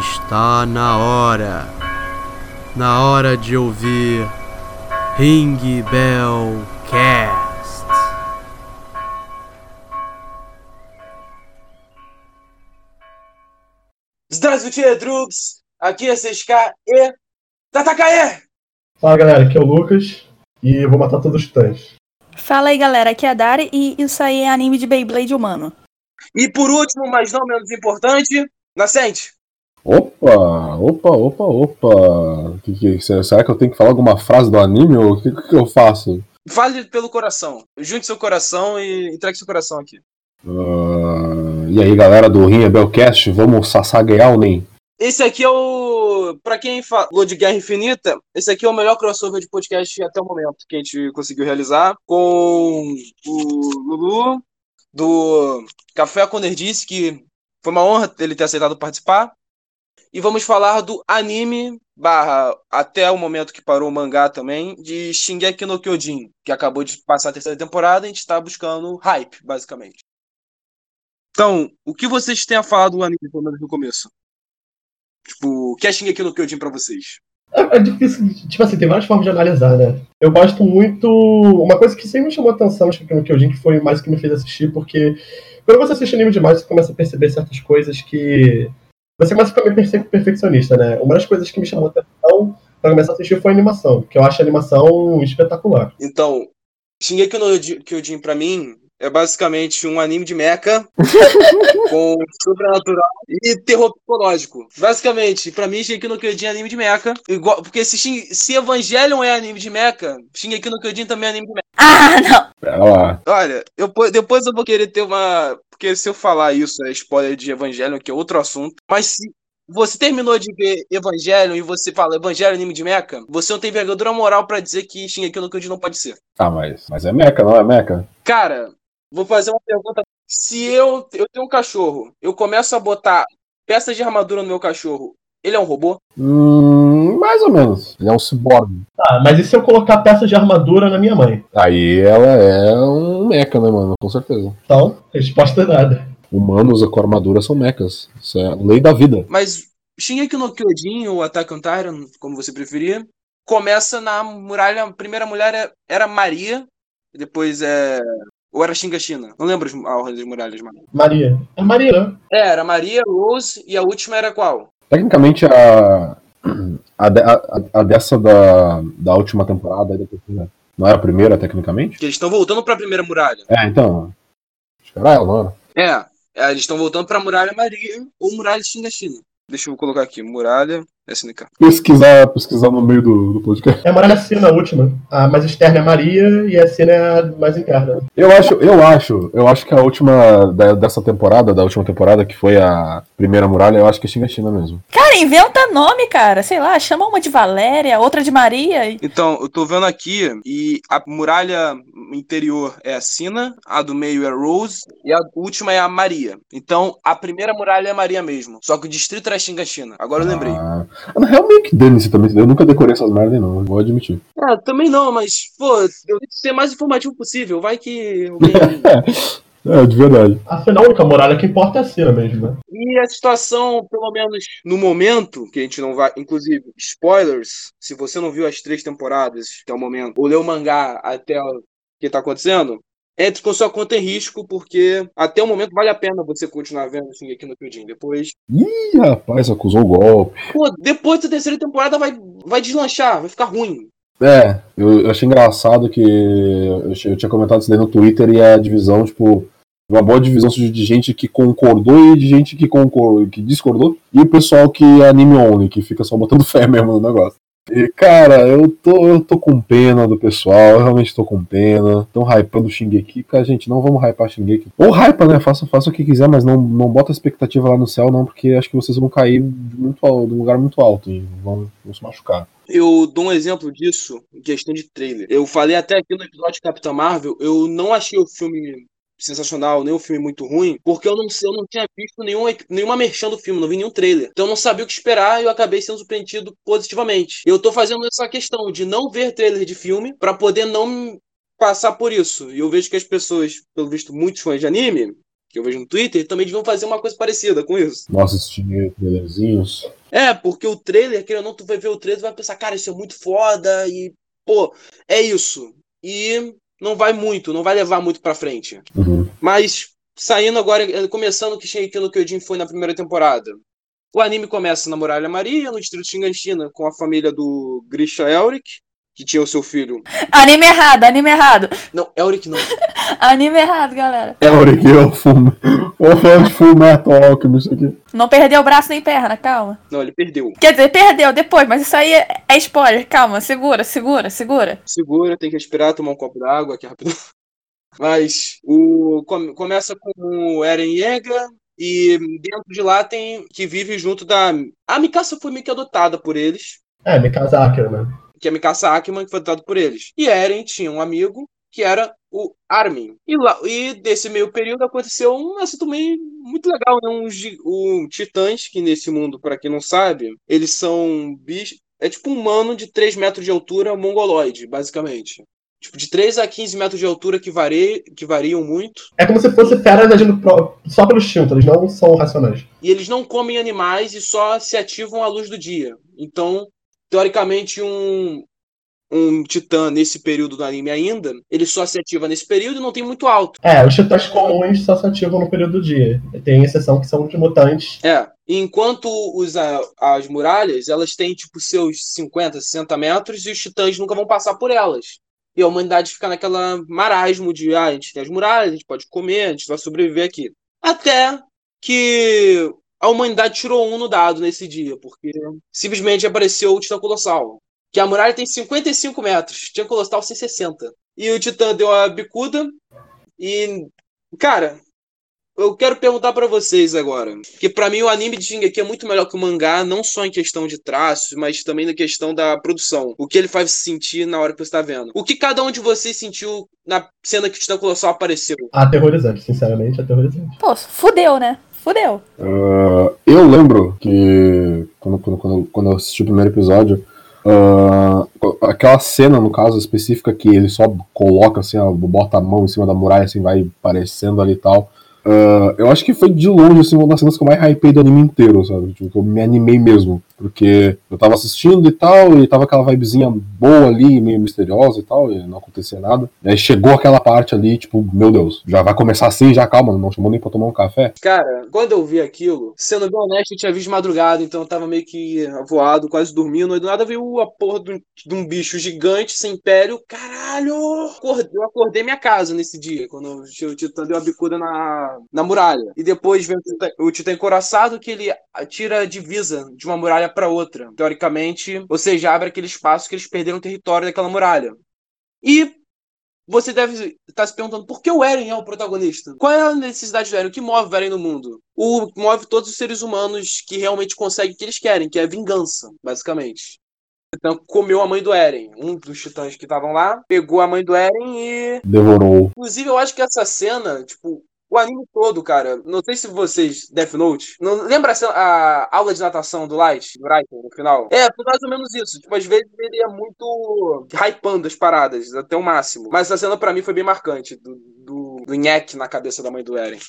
Está na hora. Na hora de ouvir Ring Bell Cast. Здравствуйте, Drugs! Aqui é CSK e Tatakae! Fala galera, aqui é o Lucas e eu vou matar todos os titãs. Fala aí galera, aqui é a Dari e isso aí é anime de Beyblade humano. E por último, mas não menos importante, Nascente. Opa, opa, opa, opa. Que, que, será que eu tenho que falar alguma frase do anime ou o que, que eu faço? Fale pelo coração. Junte seu coração e entregue seu coração aqui. Uh, e aí, galera do Rinha Belcast, vamos sassaguear o NEM? Esse aqui é o. Pra quem falou de Guerra Infinita, esse aqui é o melhor crossover de podcast até o momento que a gente conseguiu realizar. Com o Lulu, do Café com Nerdice, que foi uma honra ele ter aceitado participar. E vamos falar do anime barra até o momento que parou o mangá também, de Shingeki no Kyojin, que acabou de passar a terceira temporada e a gente está buscando hype, basicamente. Então, o que vocês têm a falar do anime, pelo menos no começo? Tipo, o que é Shingeki no Kyojin pra vocês? É, é, difícil, tipo assim, tem várias formas de analisar, né? Eu gosto muito. Uma coisa que sempre me chamou atenção no Shingeki no Kyojin, que foi mais que me fez assistir, porque quando você assiste anime demais, você começa a perceber certas coisas que você começa a ficar meio perfeccionista, né? Uma das coisas que me chamou a atenção para começar a assistir foi a animação, que eu acho a animação espetacular. Então, Shingeki no Kyojin pra mim é basicamente um anime de mecha com sobrenatural e terror psicológico. Basicamente, pra mim, Shingeki no Kyojin é anime de mecha. Igual, porque se, se Evangelion é anime de mecha, Shingeki no Kyojin também é anime de mecha. Ah, não! Pera lá. Olha, eu, depois eu vou querer ter uma... Porque se eu falar isso, é spoiler de Evangelion, que é outro assunto. Mas se você terminou de ver Evangelho e você fala Evangelho anime de mecha, você não tem vergadura moral para dizer que Shingeki no Kyojin não pode ser. Ah, mas, mas é mecha, não é mecha? Cara, vou fazer uma pergunta. Se eu, eu tenho um cachorro, eu começo a botar peças de armadura no meu cachorro, ele é um robô? Hum, mais ou menos. Ele é um ciborgue. Tá, mas e se eu colocar peças de armadura na minha mãe? Aí ela é um mecha, né, mano? Com certeza. Então, resposta é nada. Humanos com armadura são mechas. Isso é a lei da vida. Mas Shingeki no Kyojin, ou Attack on Titan, como você preferir, começa na muralha. A primeira mulher era Maria, depois é ou era Xinga China? Não lembro a ordem das muralhas, mano. Maria. É Maria, né? É, era Maria, Rose e a última era qual? Tecnicamente a. A, a, a dessa da, da última temporada, não era a primeira, tecnicamente? Que eles estão voltando pra primeira muralha. É, então. Não era? É, é eles estão voltando pra muralha Maria ou muralha Xinga China. Deixa eu colocar aqui, muralha SNK. Pesquisar, pesquisar no meio do, do podcast. É a muralha Sina a última. A mais externa é Maria e a Sina é a mais interna. Eu acho, eu acho, eu acho que a última da, dessa temporada, da última temporada, que foi a primeira muralha, eu acho que é Xinga China mesmo. Cara, inventa nome, cara. Sei lá, chama uma de Valéria, outra de Maria. Então, eu tô vendo aqui e a muralha interior é a Sina, a do meio é Rose e a última é a Maria. Então, a primeira muralha é Maria mesmo. Só que o distrito era Xinga China. Agora eu lembrei. Ah, na real, meio que dane-se também. Eu nunca decorei essas merdas, não. Vou admitir. É, também não, mas, pô, eu tenho que ser mais informativo possível. Vai que. é, de verdade. Afinal, a única muralha que importa é a cena mesmo, né? E a situação, pelo menos no momento, que a gente não vai. Inclusive, spoilers, se você não viu as três temporadas até o momento, ou leu o mangá até o que tá acontecendo, entre com sua conta em risco, porque até o momento vale a pena você continuar vendo assim aqui no Kyojin. Depois. Ih, rapaz, acusou o golpe. Pô, depois da terceira temporada vai, vai deslanchar, vai ficar ruim. É, eu, eu achei engraçado que eu, eu, tinha comentado isso daí no Twitter e a divisão, tipo, uma boa divisão de gente que concordou e de gente que concordou, que discordou, e o pessoal que é anime only, que fica só botando fé mesmo no negócio. E, cara, eu tô, eu tô com pena do pessoal, eu realmente tô com pena. Tão hypando o Shingeki. Cara, gente, não vamos hypar Shingeki. Ou hypa, né? Faça, faça o que quiser, mas não, não bota expectativa lá no céu, não, porque acho que vocês vão cair de, muito, de um lugar muito alto e vão, vão se machucar. Eu dou um exemplo disso em questão de trailer. Eu falei até aqui no episódio de Capitã Marvel, eu não achei o filme sensacional, nem um filme muito ruim, porque eu não, eu não tinha visto nenhum, nenhuma merchan do filme, não vi nenhum trailer. Então eu não sabia o que esperar e eu acabei sendo surpreendido positivamente. Eu tô fazendo essa questão de não ver trailer de filme para poder não passar por isso. E eu vejo que as pessoas, pelo visto, muitos fãs de anime, que eu vejo no Twitter, também deviam fazer uma coisa parecida com isso. Nossa, assistir trailerzinhos. É, porque o trailer, querendo ou não, tu vai ver o trailer e vai pensar, cara, isso é muito foda e, pô, é isso. E não vai muito, não vai levar muito pra frente. Uhum. Mas, saindo agora, eh, começando o que Shingeki no Kyojin foi na primeira temporada. O anime começa na Muralha Maria, no distrito de com a família do Grisha Elric, que tinha o seu filho. Anime errado, anime errado. Não, Elric não. Anime errado, galera. É, Auric, eu fumo. Vou falar de Metal Alchemist aqui. Não perdeu braço nem perna, calma. Não, ele perdeu. Quer dizer, perdeu depois, mas isso aí é, é spoiler. Calma, segura, segura, segura. Segura, tem que respirar, tomar um copo d'água aqui rápido. Mas o come- começa com o Eren Yeager e dentro de lá tem que vive junto da a Mikasa foi meio que adotada por eles, É, Mikasa Ackerman. Que é Mikasa Ackerman que foi adotada por eles. E Eren tinha um amigo que era o Armin. E lá e desse meio período aconteceu um assunto meio muito legal, né? Um, um titãs que nesse mundo, para quem não sabe, eles são bichos é tipo um humano de 3 metros de altura mongoloide, basicamente. Tipo, de 3 a 15 metros de altura que, vari... que variam muito. É como se fosse feras agindo só pelo instinto, eles não são racionais. E eles não comem animais e só se ativam à luz do dia. Então, teoricamente, um, um titã nesse período do anime ainda, ele só se ativa nesse período e não tem muito alto. É, os titãs comuns só se ativam no período do dia. Tem exceção que são de mutantes. É. Enquanto os, as muralhas, elas têm tipo seus 50, 60 metros e os titãs nunca vão passar por elas. E a humanidade fica naquela marasmo de, ah, a gente tem as muralhas, a gente pode comer, a gente vai sobreviver aqui. Até que a humanidade tirou um no dado nesse dia, porque simplesmente apareceu o Titã Colossal. Que a muralha tem 55 metros, Titã Colossal tem 60. E o Titã deu a bicuda e, cara, eu quero perguntar pra vocês agora, que pra mim o anime de Shingeki é muito melhor que o mangá, não só em questão de traços, mas também na questão da produção. O que ele faz sentir na hora que você tá vendo. O que cada um de vocês sentiu na cena que o Titã Colossal apareceu? Aterrorizante, sinceramente, aterrorizante. Pô, fudeu, né? Fudeu. Ah, eu lembro que quando, quando, quando, eu assisti o primeiro episódio, ah, aquela cena, no caso específica, que ele só coloca assim, bota a mão em cima da muralha, assim, vai aparecendo ali e tal. ah, eu acho que foi de longe assim, uma das cenas que eu mais hypei do anime inteiro, sabe? Tipo, que eu me animei mesmo. Porque eu tava assistindo e tal, e tava aquela vibezinha boa ali, meio misteriosa e tal, e não acontecia nada. E aí chegou aquela parte ali, tipo, meu Deus, já vai começar assim, já calma, não chamou nem pra tomar um café. Cara, quando eu vi aquilo, sendo bem honesto, eu tinha visto de madrugada, então eu tava meio que avoado, quase dormindo, e do nada veio a porra de um, de um bicho gigante, sem pélio, caralho! Eu acordei minha casa nesse dia, quando o Titã deu a bicuda na, na muralha. E depois vem o Titã, o Titã encoraçado, que ele tira a divisa de uma muralha pra outra, teoricamente, ou seja, abre aquele espaço que eles perderam o território daquela muralha. E você deve estar se perguntando por que o Eren é o protagonista? Qual é a necessidade do Eren? O que move o Eren no mundo? O move todos os seres humanos que realmente conseguem o que eles querem, que é vingança, basicamente. Então, comeu a mãe do Eren. Um dos titãs que estavam lá pegou a mãe do Eren e. Devorou. Inclusive, eu acho que essa cena, tipo, o anime todo, cara. Não sei se vocês. Death Note. Não, lembra a, aula de natação do Light, do Raiden, no final? É, foi mais ou menos isso. Tipo, às vezes ele é muito hypando as paradas, até o máximo. Mas essa cena pra mim foi bem marcante, do, do, do na cabeça da mãe do Eren.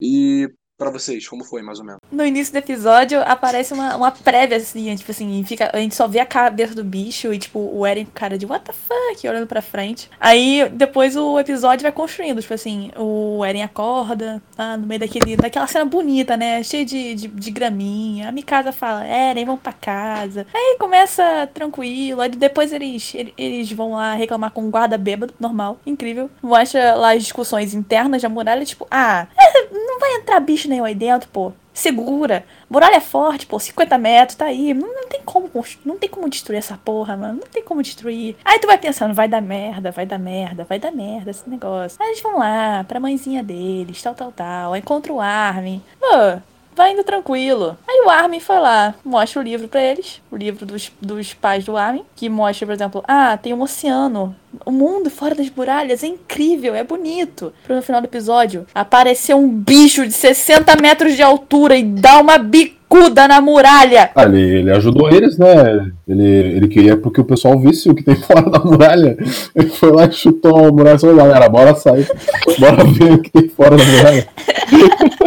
E pra vocês, como foi, mais ou menos? No início do episódio aparece uma, uma prévia, assim, tipo assim, fica, a gente só vê a cabeça do bicho e, tipo, o Eren com cara de what the fuck, olhando pra frente. Aí depois o episódio vai construindo, tipo assim, o Eren acorda, tá no meio daquele, daquela cena bonita, né? Cheio de, de, de graminha. A Mikasa fala, Eren, vamos pra casa. Aí começa tranquilo, aí depois eles, ele- eles vão lá reclamar com o guarda bêbado, normal, incrível. Mostra lá as discussões internas da muralha, tipo, ah, não vai entrar bicho nenhum aí dentro, pô. Segura. Muralha forte, pô. 50 metros, tá aí. Não, não tem como não tem como destruir essa porra, mano. Não tem como destruir. Aí tu vai pensando, vai dar merda, vai dar merda, vai dar merda esse negócio. Aí eles vão lá, pra mãezinha deles, tal, tal, tal. Aí encontra o Armin. Pô, vai indo tranquilo. Aí o Armin foi lá, mostra o livro pra eles. O livro dos, dos pais do Armin. Que mostra, por exemplo, ah, tem um oceano. O mundo fora das muralhas é incrível, é bonito. No final do episódio, apareceu um bicho de 60 metros de altura e dá uma bicuda na muralha. Ah, ele, ele ajudou eles, né? Ele, ele queria porque o pessoal visse o que tem fora da muralha. Ele foi lá e chutou a muralha e falou, galera, bora sair. Bora ver o que tem fora da muralha.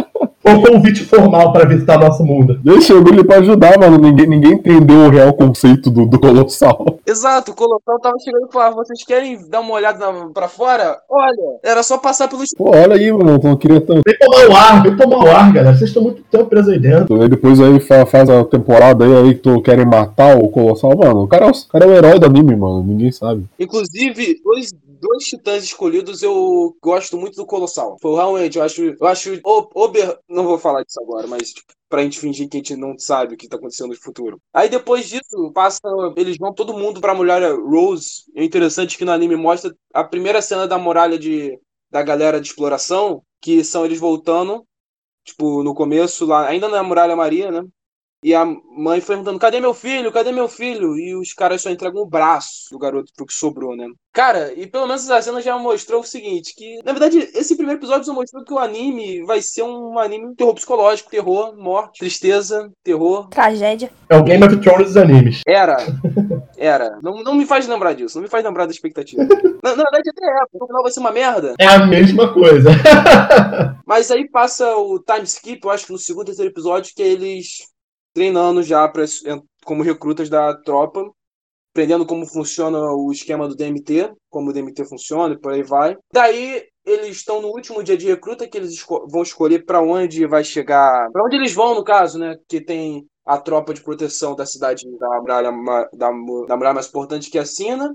Ou convite formal para visitar nosso mundo. Deixa o ele pra ajudar, mano. Ninguém, ninguém entendeu o real conceito do, do Colossal. Exato, o Colossal tava chegando e falava, vocês querem dar uma olhada na, pra fora? Olha, era só passar pelos... Pô, olha aí, mano. Eu queria tanto. Vem tomar o ar, vem tomar o ar, galera. Vocês estão muito tempo presos aí dentro. Aí depois aí fa- faz a temporada aí, aí que tu querem matar o Colossal. Mano, o cara, é o, o cara é o herói do anime, mano. Ninguém sabe. Inclusive, dois, dois titãs escolhidos eu gosto muito do Colossal. Foi realmente, eu acho, eu acho Ober, não vou falar disso agora, mas tipo, pra gente fingir que a gente não sabe o que tá acontecendo no futuro. Aí depois disso, passa, eles vão todo mundo pra muralha Rose. É interessante que no anime mostra a primeira cena da muralha de da galera de exploração, que são eles voltando, tipo, no começo lá, ainda na muralha Maria, né? E a mãe perguntando: cadê meu filho? Cadê meu filho? E os caras só entregam o braço do garoto pro que sobrou, né? Cara, e pelo menos a cena já mostrou o seguinte: que, na verdade, esse primeiro episódio só mostrou que o anime vai ser um anime de terror psicológico, terror, morte, tristeza, terror. Tragédia. É o Game of Thrones dos animes. Era. Era. Não, não me faz lembrar disso, não me faz lembrar da expectativa. Na, na verdade, até é, porque o final vai ser uma merda. É a mesma coisa. Mas aí passa o time skip, eu acho que no segundo e terceiro episódio, que eles treinando já pra, como recrutas da tropa, aprendendo como funciona o esquema do DMT, como o DMT funciona e por aí vai. Daí eles estão no último dia de recruta que eles esco vão escolher para onde vai chegar, para onde eles vão no caso, né? Que tem a tropa de proteção da cidade da muralha, da, da muralha mais importante que é a Sina.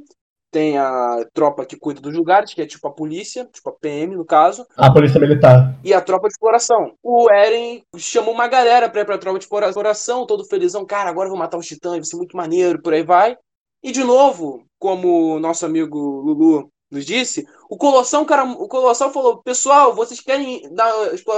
Tem a tropa que cuida dos lugares, que é tipo a polícia, tipo a PM no caso. A polícia militar. E a tropa de exploração. O Eren chamou uma galera pra ir pra tropa de exploração, todo felizão. Cara, agora eu vou matar os titãs, vai ser muito maneiro, por aí vai. E de novo, como o nosso amigo Lulu nos disse, o Colossal, cara, o Colossal falou: Pessoal, vocês querem dar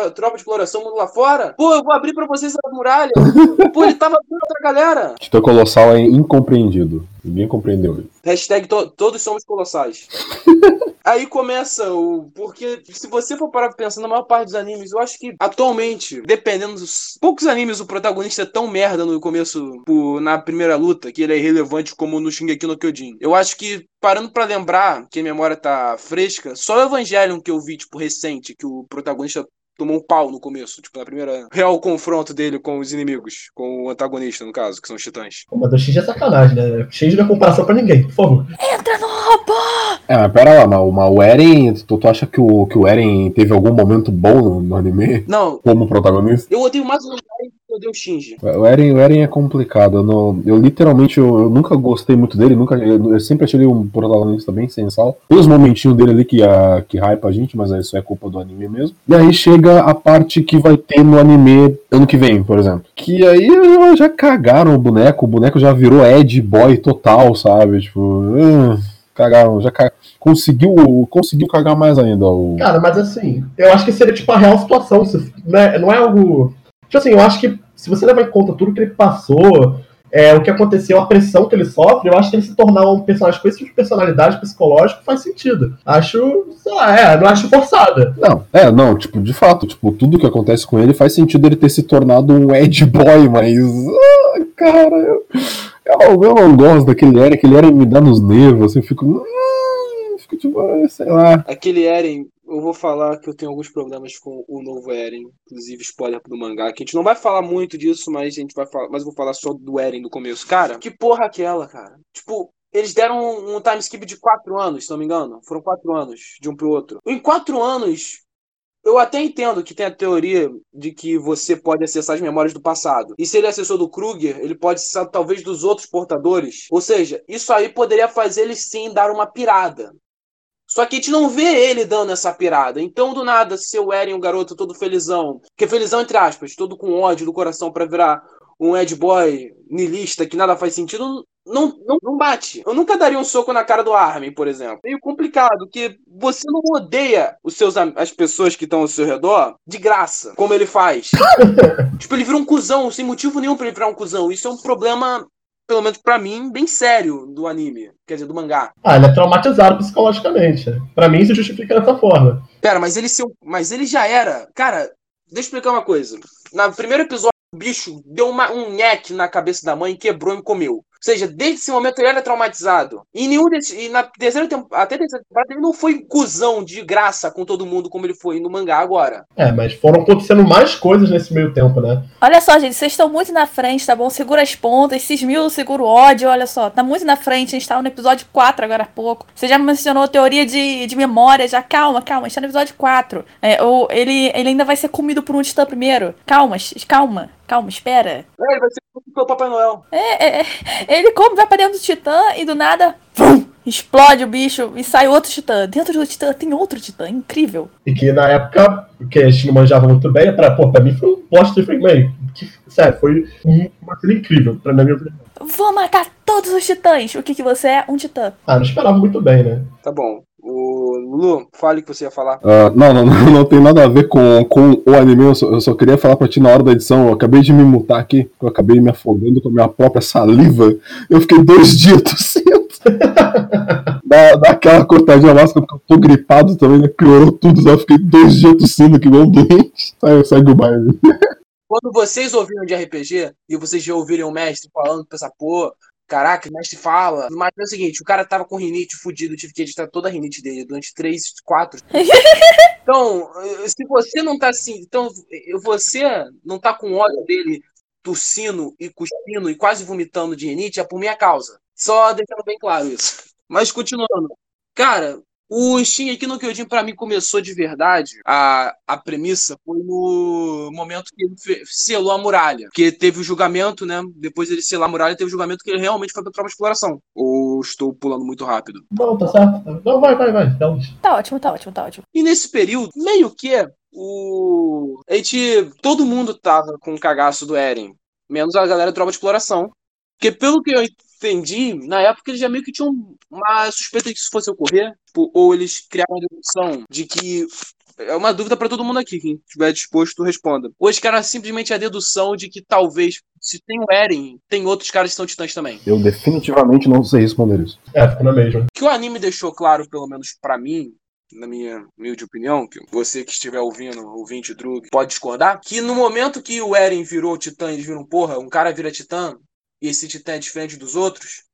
a tropa de exploração mundo lá fora? Pô, eu vou abrir pra vocês a muralha. Pô, ele tava dando outra galera. Titã Colossal é incompreendido. Ninguém compreendeu. Hashtag to todos somos colossais. Aí começa o. Porque se você for parar pra pensar na maior parte dos animes, eu acho que atualmente, dependendo dos poucos animes, o protagonista é tão merda no começo, por, na primeira luta, que ele é irrelevante como no Shingeki no Kyojin. Eu acho que, parando pra lembrar, que a memória tá fresca, só o Evangelion que eu vi, tipo, recente, que o protagonista tomou um pau no começo, tipo, na primeira real confronto dele com os inimigos, com o antagonista, no caso, que são os titãs. Mas o Shinji é sacanagem, né? Shinji não é comparação pra ninguém, por favor. Entra no robô! É, mas pera lá, mas, mas o Eren, tu, tu acha que o, que o Eren teve algum momento bom no, no anime? Não, Como protagonista? eu odeio mais o Eren do que eu odeio o Shinji. O Eren, o Eren é complicado. Eu, não- eu literalmente eu, eu nunca gostei muito dele. Nunca, eu, eu sempre achei ele um protagonista bem sensal. Tem os momentinhos dele ali que, a, que hypa a gente, mas isso é culpa do anime mesmo. E aí chega a parte que vai ter no anime ano que vem, por exemplo. Que aí já cagaram o boneco. O boneco já virou Ed Boy total, sabe? Tipo. hum, cagaram, já ca... conseguiu, conseguiu cagar mais ainda. O... Cara, mas assim, eu acho que seria tipo a real situação. se- né? Não é algo. Tipo assim, eu acho que se você levar em conta tudo que ele passou, é, o que aconteceu, a pressão que ele sofre, eu acho que ele se tornar um personagem com esse tipo de personalidade psicológico faz sentido. Acho, sei lá, é, não acho forçada. Não, é, não, tipo, de fato, tipo, tudo que acontece com ele faz sentido ele ter se tornado um Ed Boy, mas. ah, cara, eu, eu, eu não gosto daquele Eren, aquele Eren me dá nos nervos, assim, eu fico. hum, fico tipo, ah, sei lá. Aquele Eren, eu vou falar que eu tenho alguns problemas com o novo Eren, inclusive spoiler do mangá, que a gente não vai falar muito disso, mas a gente vai falar, mas eu vou falar só do Eren no começo. Cara, que porra aquela, cara? Tipo, eles deram um, um time skip de quatro anos, se não me engano. Foram quatro anos de um pro outro. Em quatro anos, eu até entendo que tem a teoria de que você pode acessar as memórias do passado. E se ele acessou do Kruger, ele pode acessar talvez dos outros portadores. Ou seja, isso aí poderia fazer ele sim dar uma pirada. Só que a gente não vê ele dando essa pirada. Então, do nada, ser o Eren um garoto todo felizão, que é felizão entre aspas, todo com ódio do coração pra virar um Ed Boy nilista que nada faz sentido, não, não, não bate. Eu nunca daria um soco na cara do Armin, por exemplo. Meio complicado, que você não odeia os seus, as pessoas que estão ao seu redor de graça, como ele faz. tipo, ele vira um cuzão, sem motivo nenhum pra ele virar um cuzão. Isso é um problema, pelo menos pra mim, bem sério do anime. Quer dizer, do mangá. Ah, ele é traumatizado psicologicamente. Pra mim, se justifica dessa forma. Pera, mas ele, se, mas ele já era. Cara, deixa eu explicar uma coisa. No primeiro episódio. o bicho deu uma, um nheque na cabeça da mãe, quebrou e comeu. Ou seja, desde esse momento ele era traumatizado. E nenhum desse, e na terceira temporada, até terceira temporada, ele não foi cuzão de graça com todo mundo como ele foi no mangá agora. É, mas foram acontecendo mais coisas nesse meio tempo, né? Olha só, gente, vocês estão muito na frente, tá bom? Segura as pontas, esses mil segura o ódio, olha só. Tá muito na frente, a gente tava no episódio 4 agora há pouco. Você já mencionou teoria de, de memória, já calma, calma, a gente tá no episódio 4. É, ou ele, ele ainda vai ser comido por um titã primeiro. Calma, calma, calma, espera. É, ele vai ser pelo Papai Noel. É, é, é, ele come, vai pra dentro do titã e do nada, vum, explode o bicho e sai outro titã. Dentro do titã tem outro titã, incrível. E que na época, que a gente não manjava muito bem, pra, pô, pra mim foi um poste, foi meio. Que, sério, foi uma cena incrível, pra minha opinião. Vou matar todos os titãs. O que, que você é? Um titã. Ah, não esperava muito bem, né? Tá bom. O Lulu, fale o que você ia falar. Ah, não, não, não, não tem nada a ver com, com o anime, eu só, eu só queria falar pra ti na hora da edição, eu acabei de me mutar aqui, eu acabei me afogando com a minha própria saliva, eu fiquei dois dias tossindo. dá, dá aquela cortadinha máscara porque eu tô gripado também, né? Piorou tudo, eu fiquei dois dias tossindo aqui, igual um doente. Sai, segue o baile. Quando vocês ouviram de RPG e vocês já ouviram o mestre falando, pensa, pô, caraca, o mestre fala. Mas é o seguinte, o cara tava com rinite fudido, tive que editar toda a rinite dele durante três, quatro. então, se você não tá assim, então você não tá com ódio dele tossindo e cuspindo e quase vomitando de rinite, é por minha causa. Só deixando bem claro isso. Mas continuando. Cara, o Steam aqui no Kyojin, pra mim, começou de verdade. A, a premissa foi no momento que ele selou a muralha. Que teve o julgamento, né? Depois ele selar a muralha, teve o julgamento que ele realmente foi pra tropa de exploração. Ou estou pulando muito rápido. Não, tá certo. Não, vai, vai, vai. Dá um... Tá ótimo, tá ótimo, tá ótimo. E nesse período, meio que o. A gente. Todo mundo tava com o cagaço do Eren. Menos a galera da tropa de exploração. Porque pelo que eu entendi, na época eles já meio que tinham uma suspeita de que isso fosse ocorrer. Tipo, ou eles criaram uma dedução de que. É uma dúvida pra todo mundo aqui, quem estiver disposto, responda. Ou eles criaram simplesmente a dedução de que talvez, se tem o Eren, tem outros caras que são titãs também. Eu definitivamente não sei responder isso. É, ficou na mesma. que o anime deixou claro, pelo menos pra mim, na minha humilde opinião, que você que estiver ouvindo, ouvinte Drug, pode discordar, que no momento que o Eren virou titã, eles viram, porra, um cara vira titã, e esse titã é diferente dos outros,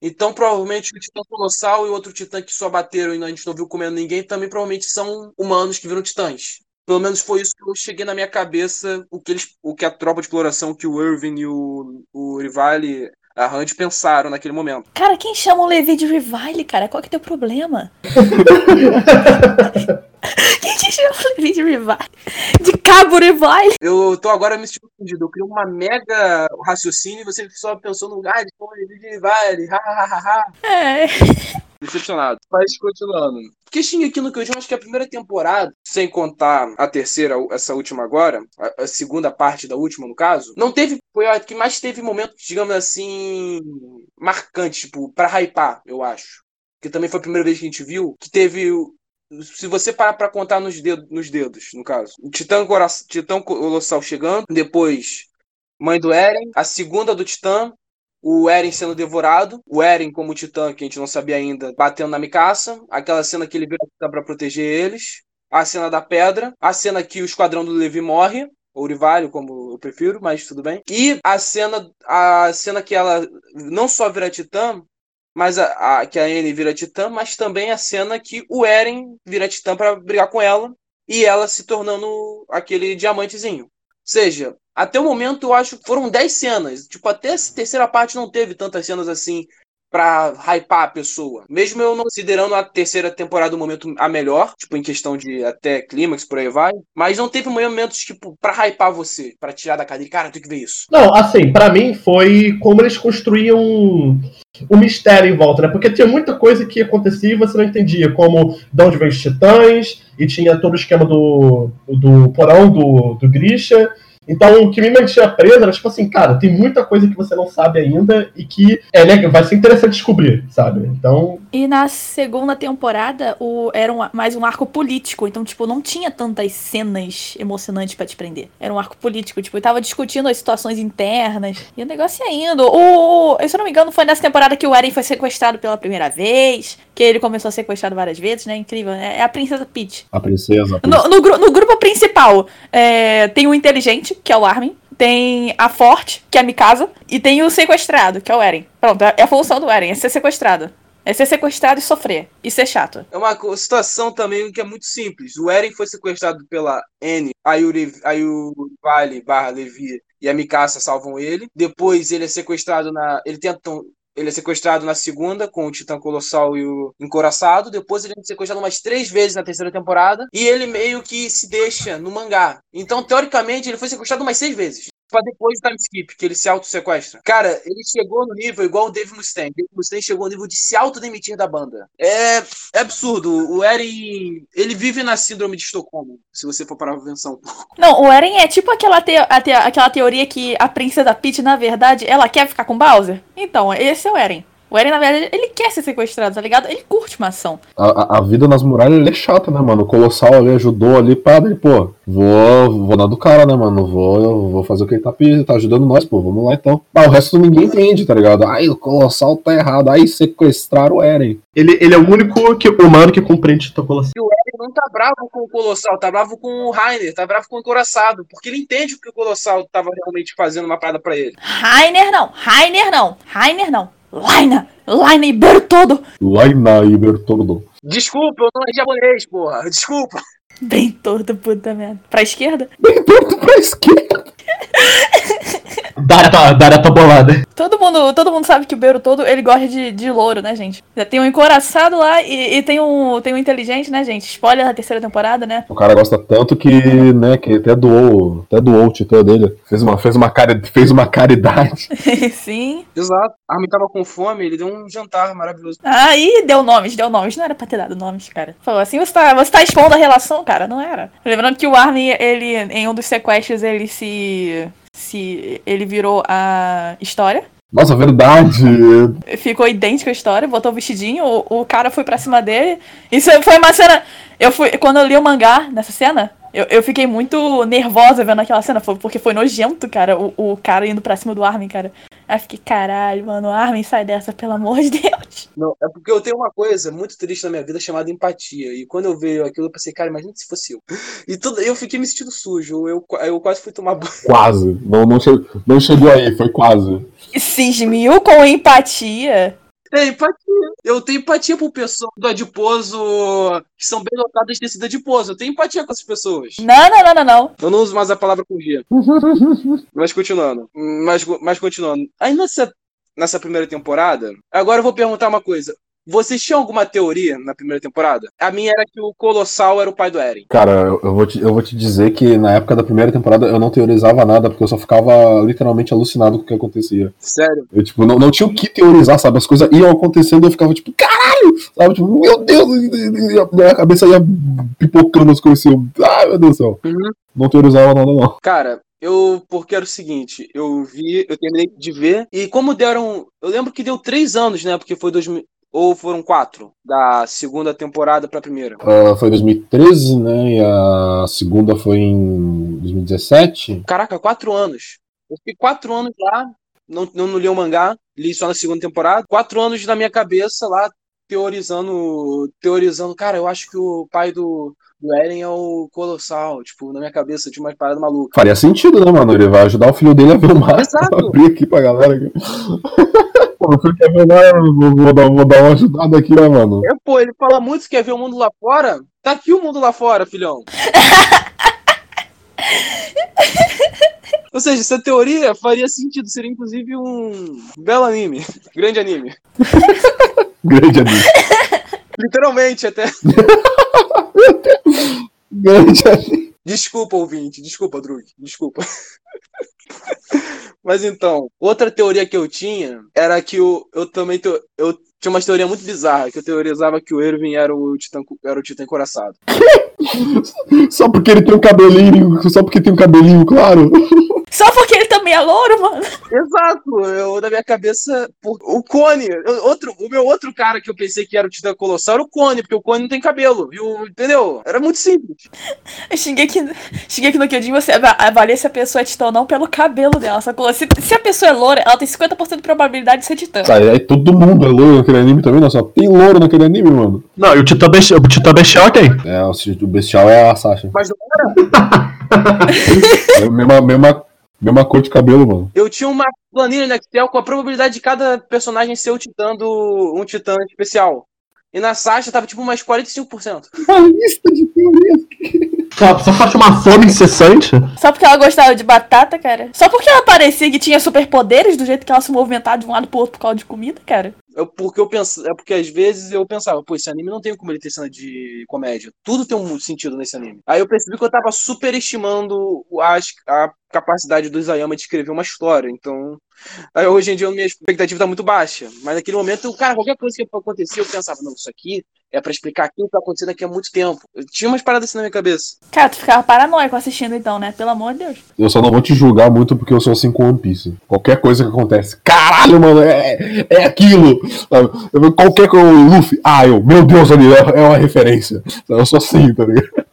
então provavelmente o titã colossal e o outro titã que só bateram e a gente não viu comendo ninguém, também provavelmente são humanos que viram titãs. Pelo menos foi isso que eu cheguei na minha cabeça, o que, eles, o que a tropa de exploração, que o Irving e o, o Rivali, a Hunt pensaram naquele momento. Cara, quem chama o Levi de Rivale, cara? Qual que é o teu problema? quem que chama de Rivale? De Cabo Rivale? Eu tô agora me sentindo confundido. Eu criei uma mega raciocínio e você só pensou no lugar de pô, ele vai, ha, ha, ha, ha. É. Decepcionado. Mas continuando. Porque aqui no Kyojin, eu acho que a primeira temporada, sem contar a terceira, essa última agora, a, a segunda parte da última, no caso, não teve. Foi a que mais teve momentos, digamos assim, marcantes, tipo, pra hypar, eu acho. Que também foi a primeira vez que a gente viu, que teve. Se você parar pra contar nos dedos, nos dedos no caso. Titã, Cora- Titã Colossal chegando, depois Mãe do Eren, a segunda do Titã, o Eren sendo devorado, o Eren como titã, que a gente não sabia ainda, batendo na Mikasa, aquela cena que ele vira pra proteger eles, a cena da pedra, a cena que o esquadrão do Levi morre, ou Rivalho, como eu prefiro, mas tudo bem. E a cena, a cena que ela não só vira titã, mas a, a- que a Anne vira titã, mas também a cena que o Eren vira titã pra brigar com ela e ela se tornando aquele diamantezinho. Ou seja, até o momento eu acho que foram 10 cenas. Tipo, até essa terceira parte não teve tantas cenas assim pra hypar a pessoa. Mesmo eu não considerando a terceira temporada o momento a melhor, tipo, em questão de até clímax, por aí vai. Mas não teve momentos, tipo, pra hypar você, pra tirar da cadeira. Cara, tem que ver isso. Não, assim, pra mim foi como eles construíam o mistério em volta, né? Porque tinha muita coisa que acontecia e você não entendia, como de onde vem os titãs, e tinha todo o esquema do, do porão do, do Grisha. Então, o que me mantinha preso era tipo assim, cara, tem muita coisa que você não sabe ainda e que é, né, vai ser interessante descobrir, sabe? Então, E na segunda temporada o, era um- mais um arco político, então, tipo, não tinha tantas cenas emocionantes pra te prender. Era um arco político, tipo, tava discutindo as situações internas e o negócio ia indo. O, o- se eu não me engano, foi nessa temporada que o Eren foi sequestrado pela primeira vez, que ele começou a ser sequestrado várias vezes, né? Incrível, né? É a Princesa Peach. A princesa. a No, no gru- no grupo principal, é, tem o inteligente, que é o Armin. tem a Forte, que é a Mikasa, e tem o sequestrado, que é o Eren. Pronto, é a função do Eren, é ser sequestrado. É ser sequestrado e sofrer. E ser chato. É uma situação também que é muito simples. O Eren foi sequestrado pela N, aí o, aí o Vale barra Levi e a Mikasa salvam ele. Depois ele é sequestrado na. Ele tentam. Ele é sequestrado na segunda, com o Titã Colossal e o Encoraçado. Depois ele é sequestrado umas três vezes na terceira temporada. E ele meio que se deixa no mangá. Então, teoricamente, ele foi sequestrado umas seis vezes. Pra depois do time skip, que ele se auto-sequestra. Cara, ele chegou no nível igual o Dave Mustaine. Dave Mustaine chegou no nível de se autodemitir da banda. É, é absurdo. O Eren, ele vive na síndrome de Estocolmo, se você for parar pra pensar um pouco. Não, o Eren é tipo aquela, te- a te- aquela teoria que a princesa Peach, na verdade, ela quer ficar com Bowser. Então, esse é o Eren. O Eren, na verdade, ele quer ser sequestrado, tá ligado? Ele curte uma ação. A, a- a vida nas muralhas é chata, né, mano? O Colossal ali ajudou ali pra ele, pô, vou, vou na do cara, né, mano? Vou, vou fazer o que ele tá pedindo, tá ajudando nós, pô, vamos lá então. Ah, o resto ninguém entende, tá ligado? Ai, o Colossal tá errado, aí sequestraram o Eren. Ele, ele é o único que, humano que compreende Titã Colossal. E o Eren não tá bravo com o Colossal, tá bravo com o Rainer, tá bravo com o Encoraçado, porque ele entende o que o Colossal tava realmente fazendo uma parada pra ele. Rainer não, Rainer não, Rainer não. Laina, Laina e Bertoldo. Laina e Bertoldo. Desculpa, eu não é japonês, porra. Desculpa. Bem torto, puta merda. Pra esquerda? Bem torto pra esquerda. Dara tá, bolada. Todo mundo, todo mundo sabe que o Bertoldo, ele gosta de, de louro, né, gente? Já tem um encoraçado lá e, e tem, um, tem um inteligente, né, gente? Spoiler da terceira temporada, né? O cara gosta tanto que, né, que até doou, até doou o titã dele. Fez uma, fez uma, cari, fez uma caridade. Sim. Exato. A Armin tava com fome, ele deu um jantar maravilhoso. Aí deu nomes, deu nomes. Não era pra ter dado nomes, cara. Falou assim, você tá, você tá expondo a relação, cara. Não era. Lembrando que o Armin, ele, em um dos sequestros, ele se. Se. ele virou a história. Nossa, verdade. Ficou idêntico à história, botou o vestidinho, o, o cara foi pra cima dele. Isso foi uma cena. Eu fui. Quando eu li o mangá nessa cena, eu, eu fiquei muito nervosa vendo aquela cena, porque foi nojento, cara, o, o cara indo pra cima do Armin, cara. Aí eu fiquei, caralho, mano, Armin, sai dessa, pelo amor de Deus. Não, é porque eu tenho uma coisa muito triste na minha vida chamada empatia. E quando eu vejo aquilo, eu pensei, cara, imagina se fosse eu. E tudo, eu fiquei me sentindo sujo. Eu, eu quase fui tomar banho. Quase. Não, não, che- não chegou aí, foi quase. Cismiu com empatia. É, empatia. Eu tenho empatia por pessoas do adiposo que são bem dotadas de tecido adiposo. Eu tenho empatia com essas pessoas. Não, não, não, não, não. Eu não uso mais a palavra com G. Mas continuando. Mas, mas continuando. Aí nessa, nessa primeira temporada, agora eu vou perguntar uma coisa. Vocês tinham alguma teoria na primeira temporada? A minha era que o Colossal era o pai do Eren. Cara, eu, eu vou te, eu vou te dizer que na época da primeira temporada eu não teorizava nada, porque eu só ficava literalmente alucinado com o que acontecia. Sério. Eu, tipo, não, não tinha o que teorizar, sabe? As coisas iam acontecendo e eu ficava, tipo, caralho! Sabe? Tipo, meu Deus! E a minha cabeça ia pipocando as coisas assim. Ai, meu Deus do céu. Uhum. Não teorizava nada, não. Cara, eu. Porque era o seguinte, eu vi, eu terminei de ver, e como deram. Eu lembro que deu três anos, né? Porque foi 2000. Ou foram quatro, da segunda temporada pra primeira. Ah, foi em 2013, né? E a segunda foi em 2017. Caraca, quatro anos. Eu fiquei quatro anos lá, não, não, não li o mangá, li só na segunda temporada. Quatro anos na minha cabeça lá, teorizando. Teorizando, cara, eu acho que o pai do, do Eren é o Colossal. Tipo, na minha cabeça tinha umas paradas malucas. Faria sentido, né, mano? Ele vai ajudar o filho dele a ver o mar. Exato. Abrir aqui pra galera. Pô, filho quer ver eu vou, dar, vou dar uma ajudada aqui, né, mano? É, pô, ele fala muito que quer ver o mundo lá fora. Tá aqui o mundo lá fora, filhão. Ou seja, essa teoria faria sentido, seria inclusive um belo anime. Grande anime. Grande amigo. Literalmente, até. Grande amigo. Desculpa, ouvinte. Desculpa, Drug. Desculpa. Mas então, outra teoria que eu tinha era que eu, eu também teo- eu tinha uma teoria muito bizarra, que eu teorizava que o Irving era o Titã, era o titã encoraçado. Só porque ele tem um cabelinho, só porque tem um cabelinho claro. Só porque ele também é louro, mano. Exato, eu na minha cabeça, por- o Cone, eu- outro, o meu outro cara que eu pensei que era o Titã Colossal era o Cone, porque o Cone não tem cabelo, viu? Entendeu? Era muito simples. Shingeki, Shingeki no Kyojin, você ava- avalia se a pessoa é titã ou não pelo cabelo dela, sacou? Se, se a pessoa é loura, ela tem 50% de probabilidade de ser titã. Aí, aí todo mundo é louro naquele anime também, não, só tem louro naquele anime, mano. Não, e o Titã Bestial, o Titã Bestial tem. É, o, bestial é a Sasha. Mas não era. É mesma, mesma, Mesma cor de cabelo, mano. Eu tinha uma planilha no Excel com a probabilidade de cada personagem ser o titã do um titã especial. E na Sasha tava tipo umas 45%. Uma lista de teorias. Só, só pra uma fome incessante? Só porque ela gostava de batata, cara. Só porque ela parecia que tinha superpoderes do jeito que ela se movimentava de um lado pro outro por causa de comida, cara. É porque eu penso, é porque às vezes eu pensava, pô, esse anime não tem como ele ter cena de comédia. Tudo tem um sentido nesse anime. Aí eu percebi que eu tava superestimando as, a capacidade do Isayama de escrever uma história. Então, hoje em dia a minha expectativa tá muito baixa. Mas naquele momento, cara, qualquer coisa que acontecer, eu pensava, não, isso aqui é pra explicar aquilo que vai acontecer daqui a muito tempo. Eu tinha umas paradas assim na minha cabeça. Cara, tu ficava paranoico assistindo então, né? Pelo amor de Deus. Eu só não vou te julgar muito porque eu sou assim com One Piece. Qualquer coisa que acontece, caralho, mano, é, é aquilo. Sabe? Qualquer coisa, o Luffy, ah, eu, meu Deus, ali, é, é uma referência. Eu sou assim, tá ligado?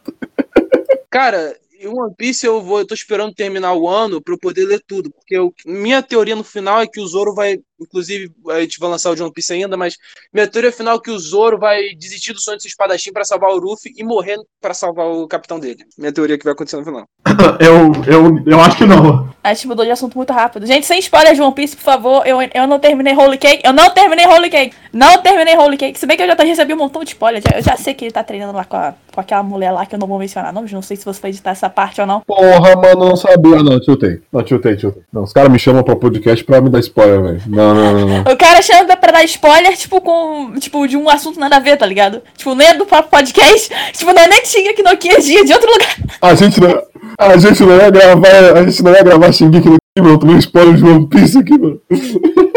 Cara, em One Piece eu vou, eu tô esperando terminar o ano pra eu poder ler tudo, porque eu- minha teoria no final é que o Zoro vai, inclusive, a gente vai lançar o de One Piece ainda, mas minha teoria final é que o Zoro vai desistir do sonho de ser espadachim pra salvar o Luffy e morrer pra salvar o capitão dele. Minha teoria é que vai acontecer no final. Eu, eu, eu acho que não. A gente mudou de assunto muito rápido. Gente, sem spoiler de One Piece, por favor. Eu, eu não terminei Holy Cake. Eu não terminei Holy Cake. Não terminei Holy Cake. Se bem que eu já recebi um montão de spoiler. Eu já sei que ele tá treinando lá com, a- com aquela mulher lá que eu não vou mencionar nomes. Não sei se você vai editar essa parte ou não. Porra, mano, não sabia. Ah, não, tiltei. Não, tiltei, tiltei. Não, os caras me chamam pra podcast pra me dar spoiler, velho. Não, não, não, não. O cara chama pra dar spoiler, tipo, com. Tipo, de um assunto nada a ver, tá ligado? Tipo, nem é do próprio podcast. Tipo, não é nem que no dia de outro lugar. A gente não, a gente não ia gravar, a gente não ia gravar Shingeki no Kyojin, eu tomei spoiler de One Piece aqui, mano.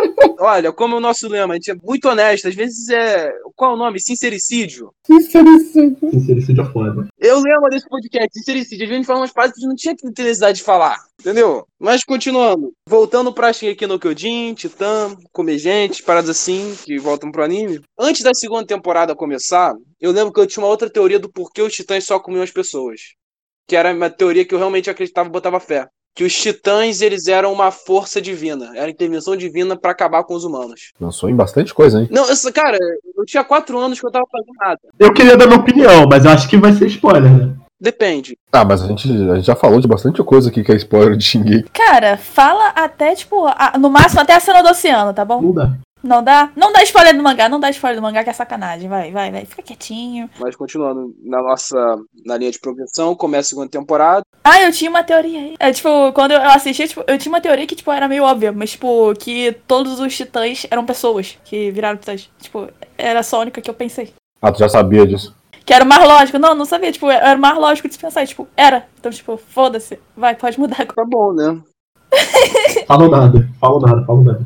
Olha, como é o nosso lema, a gente é muito honesto, às vezes é. Qual é o nome? Sincericídio. Sincericídio. Sincericídio é foda. Eu lembro desse podcast, sincericídio. Às vezes a gente fala umas paradas que a gente não tinha necessidade de falar, entendeu? Mas continuando. Voltando pra Shingeki no Kyojin, Titã, Comer Gente, paradas assim, que voltam pro anime. Antes da segunda temporada começar, eu lembro que eu tinha uma outra teoria do porquê os titãs só comiam as pessoas. Que era uma teoria que eu realmente acreditava e botava fé. Que os titãs, eles eram uma força divina. Era intervenção divina pra acabar com os humanos. Lançou em bastante coisa, hein? Não, essa, cara, eu tinha quatro anos que eu tava fazendo nada. Eu queria dar minha opinião, mas eu acho que vai ser spoiler, né? Depende. Ah, mas a gente, a gente já falou de bastante coisa aqui que é spoiler de Shingeki. Cara, fala até, tipo, a- no máximo até a cena do oceano, tá bom? Não dá. Não dá? Não dá spoiler do mangá, não dá spoiler do mangá, que é sacanagem. Vai, vai, vai. Fica quietinho. Mas continuando na nossa na linha de progressão, começa a segunda temporada. Ah, eu tinha uma teoria aí. É, tipo, quando eu assisti, tipo, eu tinha uma teoria que, tipo, era meio óbvia, mas, tipo, que todos os titãs eram pessoas que viraram titãs. Tipo, era só a única que eu pensei. Ah, tu já sabia disso. Que era o mais lógico. Não, não sabia, tipo, era o mais lógico de se pensar. Tipo, era. Então, tipo, foda-se. Vai, pode mudar. Tá bom, né? Falo nada, falo nada, falo nada.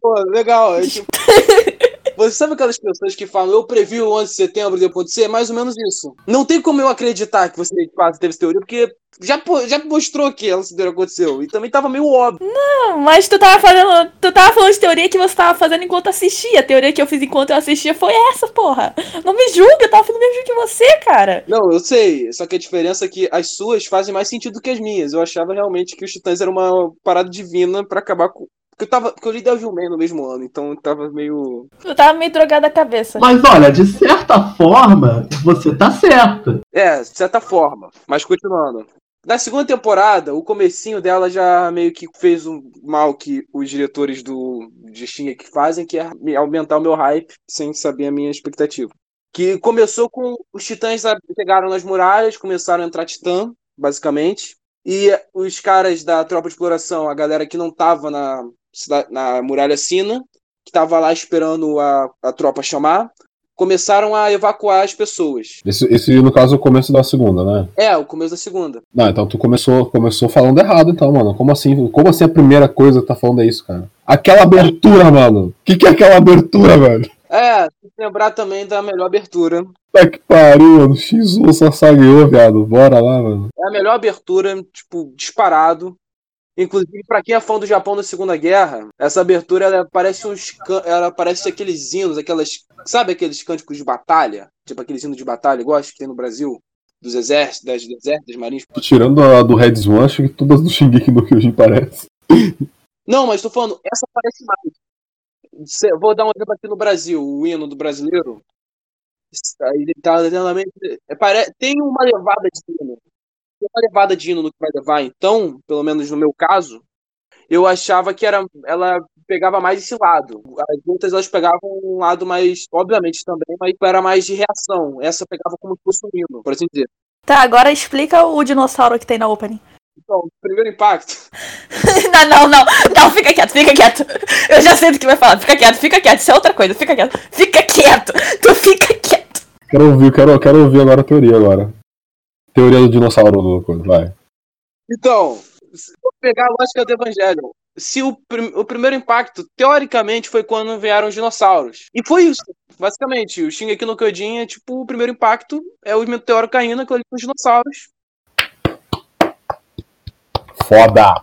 Pô, legal. é tipo- Você sabe aquelas pessoas que falam, eu previ o 11 de setembro de acontecer? É mais ou menos isso. Não tem como eu acreditar que você de fato teve essa teoria, porque já, já mostrou que ela se aconteceu. E também tava meio óbvio. Não, mas tu tava fazendo. Tu tava falando de teoria que você tava fazendo enquanto assistia. A teoria que eu fiz enquanto eu assistia foi essa, porra. Não me julga, eu tava fazendo o mesmo que você, cara. Não, eu sei. Só que a diferença é que as suas fazem mais sentido que as minhas. Eu achava realmente que os titãs eram uma parada divina pra acabar com. Porque eu, tava, porque eu li Devil May no mesmo ano, então eu tava meio. Eu tava meio drogada da cabeça. Mas olha, de certa forma, você tá certo. É, de certa forma. Mas continuando. Na segunda temporada, o comecinho dela já meio que fez um mal que os diretores do de Shingeki fazem, que é me- aumentar o meu hype sem saber a minha expectativa. Que começou com os titãs sabe, chegaram nas muralhas, começaram a entrar titã, basicamente. E os caras da tropa de exploração, a galera que não tava na, na muralha Sina, que tava lá esperando a, a tropa chamar, começaram a evacuar as pessoas. Esse, esse, no caso, é o começo da segunda, né? É, o começo da segunda. Não, então tu começou, começou falando errado, então, mano. Como assim? Como assim a primeira coisa que tá falando é isso, cara? Aquela abertura, mano. O que, que é aquela abertura, velho? É, tem que lembrar também da melhor abertura. Tá que pariu, mano. X1 Sasageo, viado. Bora lá, mano. É a melhor abertura, tipo, disparado. Inclusive, pra quem é fã do Japão da Segunda Guerra, essa abertura ela parece uns ela parece aqueles hinos, aquelas, sabe aqueles cânticos de batalha, tipo aqueles hinos de batalha, igual acho que tem no Brasil, dos exércitos, das exércitos, das marinhas. Tirando a do Red One, acho que todas do Shingeki no Kyojin parecem. Não, mas tô falando, essa parece mais. Vou dar um exemplo aqui no Brasil, o hino do brasileiro. Ele tá literalmente. é, Tem uma levada de hino. Uma levada de hino no que vai levar, então, pelo menos no meu caso, eu achava que era, ela pegava mais esse lado. As outras elas pegavam um lado mais, obviamente também, mas era mais de reação. Essa pegava como se fosse um hino, por assim dizer. Tá, agora explica o dinossauro que tem na opening. Então, primeiro impacto. não, não, não. Não, fica quieto, fica quieto. Eu já sei do que vai falar. Fica quieto, fica quieto. Isso é outra coisa. Fica quieto. Fica quieto. Tu fica quieto. Quero ouvir, quero, quero ouvir agora a teoria agora. Teoria do dinossauro coisa, vai. Então, se eu pegar a lógica do Evangelho, se o, prim- o primeiro impacto, teoricamente, foi quando vieram os dinossauros. E foi isso, basicamente. O Shingeki no Kyojin é tipo, o primeiro impacto é o meteoro caindo com os dinossauros. Foda!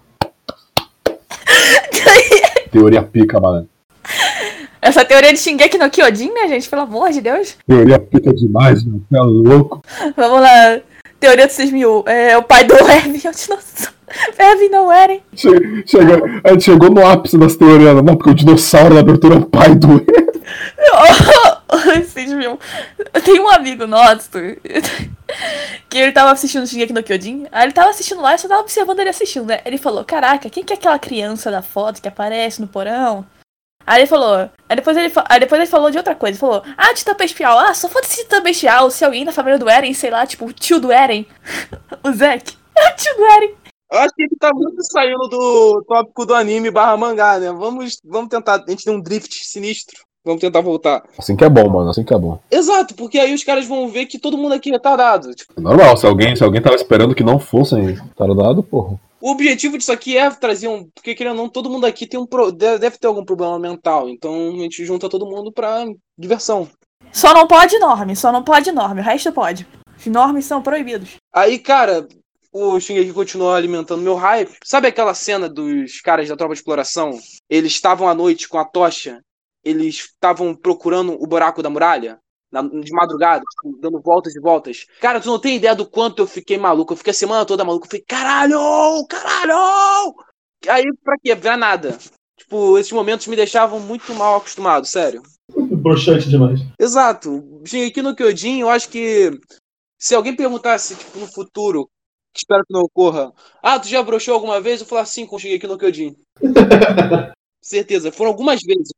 Teoria pica, mano. Essa teoria de Shingeki no Kyojin, né, gente? Pelo amor de Deus. Teoria pica demais, mano. Você é louco. Vamos lá. Teoria do 6000. É o pai do Erwin é o dinossauro. Erwin não Eren. Che- chega- a gente chegou no ápice das teorias, não, porque o dinossauro da abertura é o pai do. Vocês viram? Tem um amigo nosso que ele tava assistindo Shingeki no Kyojin. Aí ele tava assistindo lá e só tava observando ele assistindo, né? Ele falou: Caraca, quem que é aquela criança da foto que aparece no porão? Aí ele falou. Aí depois ele, aí depois ele falou de outra coisa. Ele falou: Ah, Titã Bestial. Ah, só foda esse Titã Bestial. Se alguém da família do Eren, sei lá, tipo, o tio do Eren. o Zack. É o tio do Eren. Eu acho que ele tá muito saindo do tópico do anime barra mangá, né? Vamos, vamos tentar. A gente tem um drift sinistro. Vamos tentar voltar. Assim que é bom, mano. Assim que é bom. Exato, porque aí os caras vão ver que todo mundo aqui é retardado. Tipo, normal, se alguém, se alguém tava esperando que não fossem tardado, porra. O objetivo disso aqui é trazer um. Porque, querendo ou não, todo mundo aqui tem um. pro- Deve ter algum problema mental. Então a gente junta todo mundo pra diversão. Só não pode norme, só não pode norme. O resto pode. Os normes são proibidos. Aí, cara, o Shingeki continuou alimentando meu hype. Sabe aquela cena dos caras da tropa de exploração? Eles estavam à noite com a tocha, eles estavam procurando o buraco da muralha. Na- de madrugada, tipo, dando voltas e voltas. Cara, tu não tem ideia do quanto eu fiquei maluco. Eu fiquei a semana toda maluco. Eu falei, caralho! Caralho! Aí, pra quê? Pra nada. Tipo, esses momentos me deixavam muito mal acostumado, sério. Broxante demais. Exato. Shingeki no Kyojin, eu acho que se alguém perguntasse, tipo, no futuro, que espero que não ocorra, ah, tu já broxou alguma vez? Eu falar sim com Shingeki no Kyojin. Certeza, foram algumas vezes.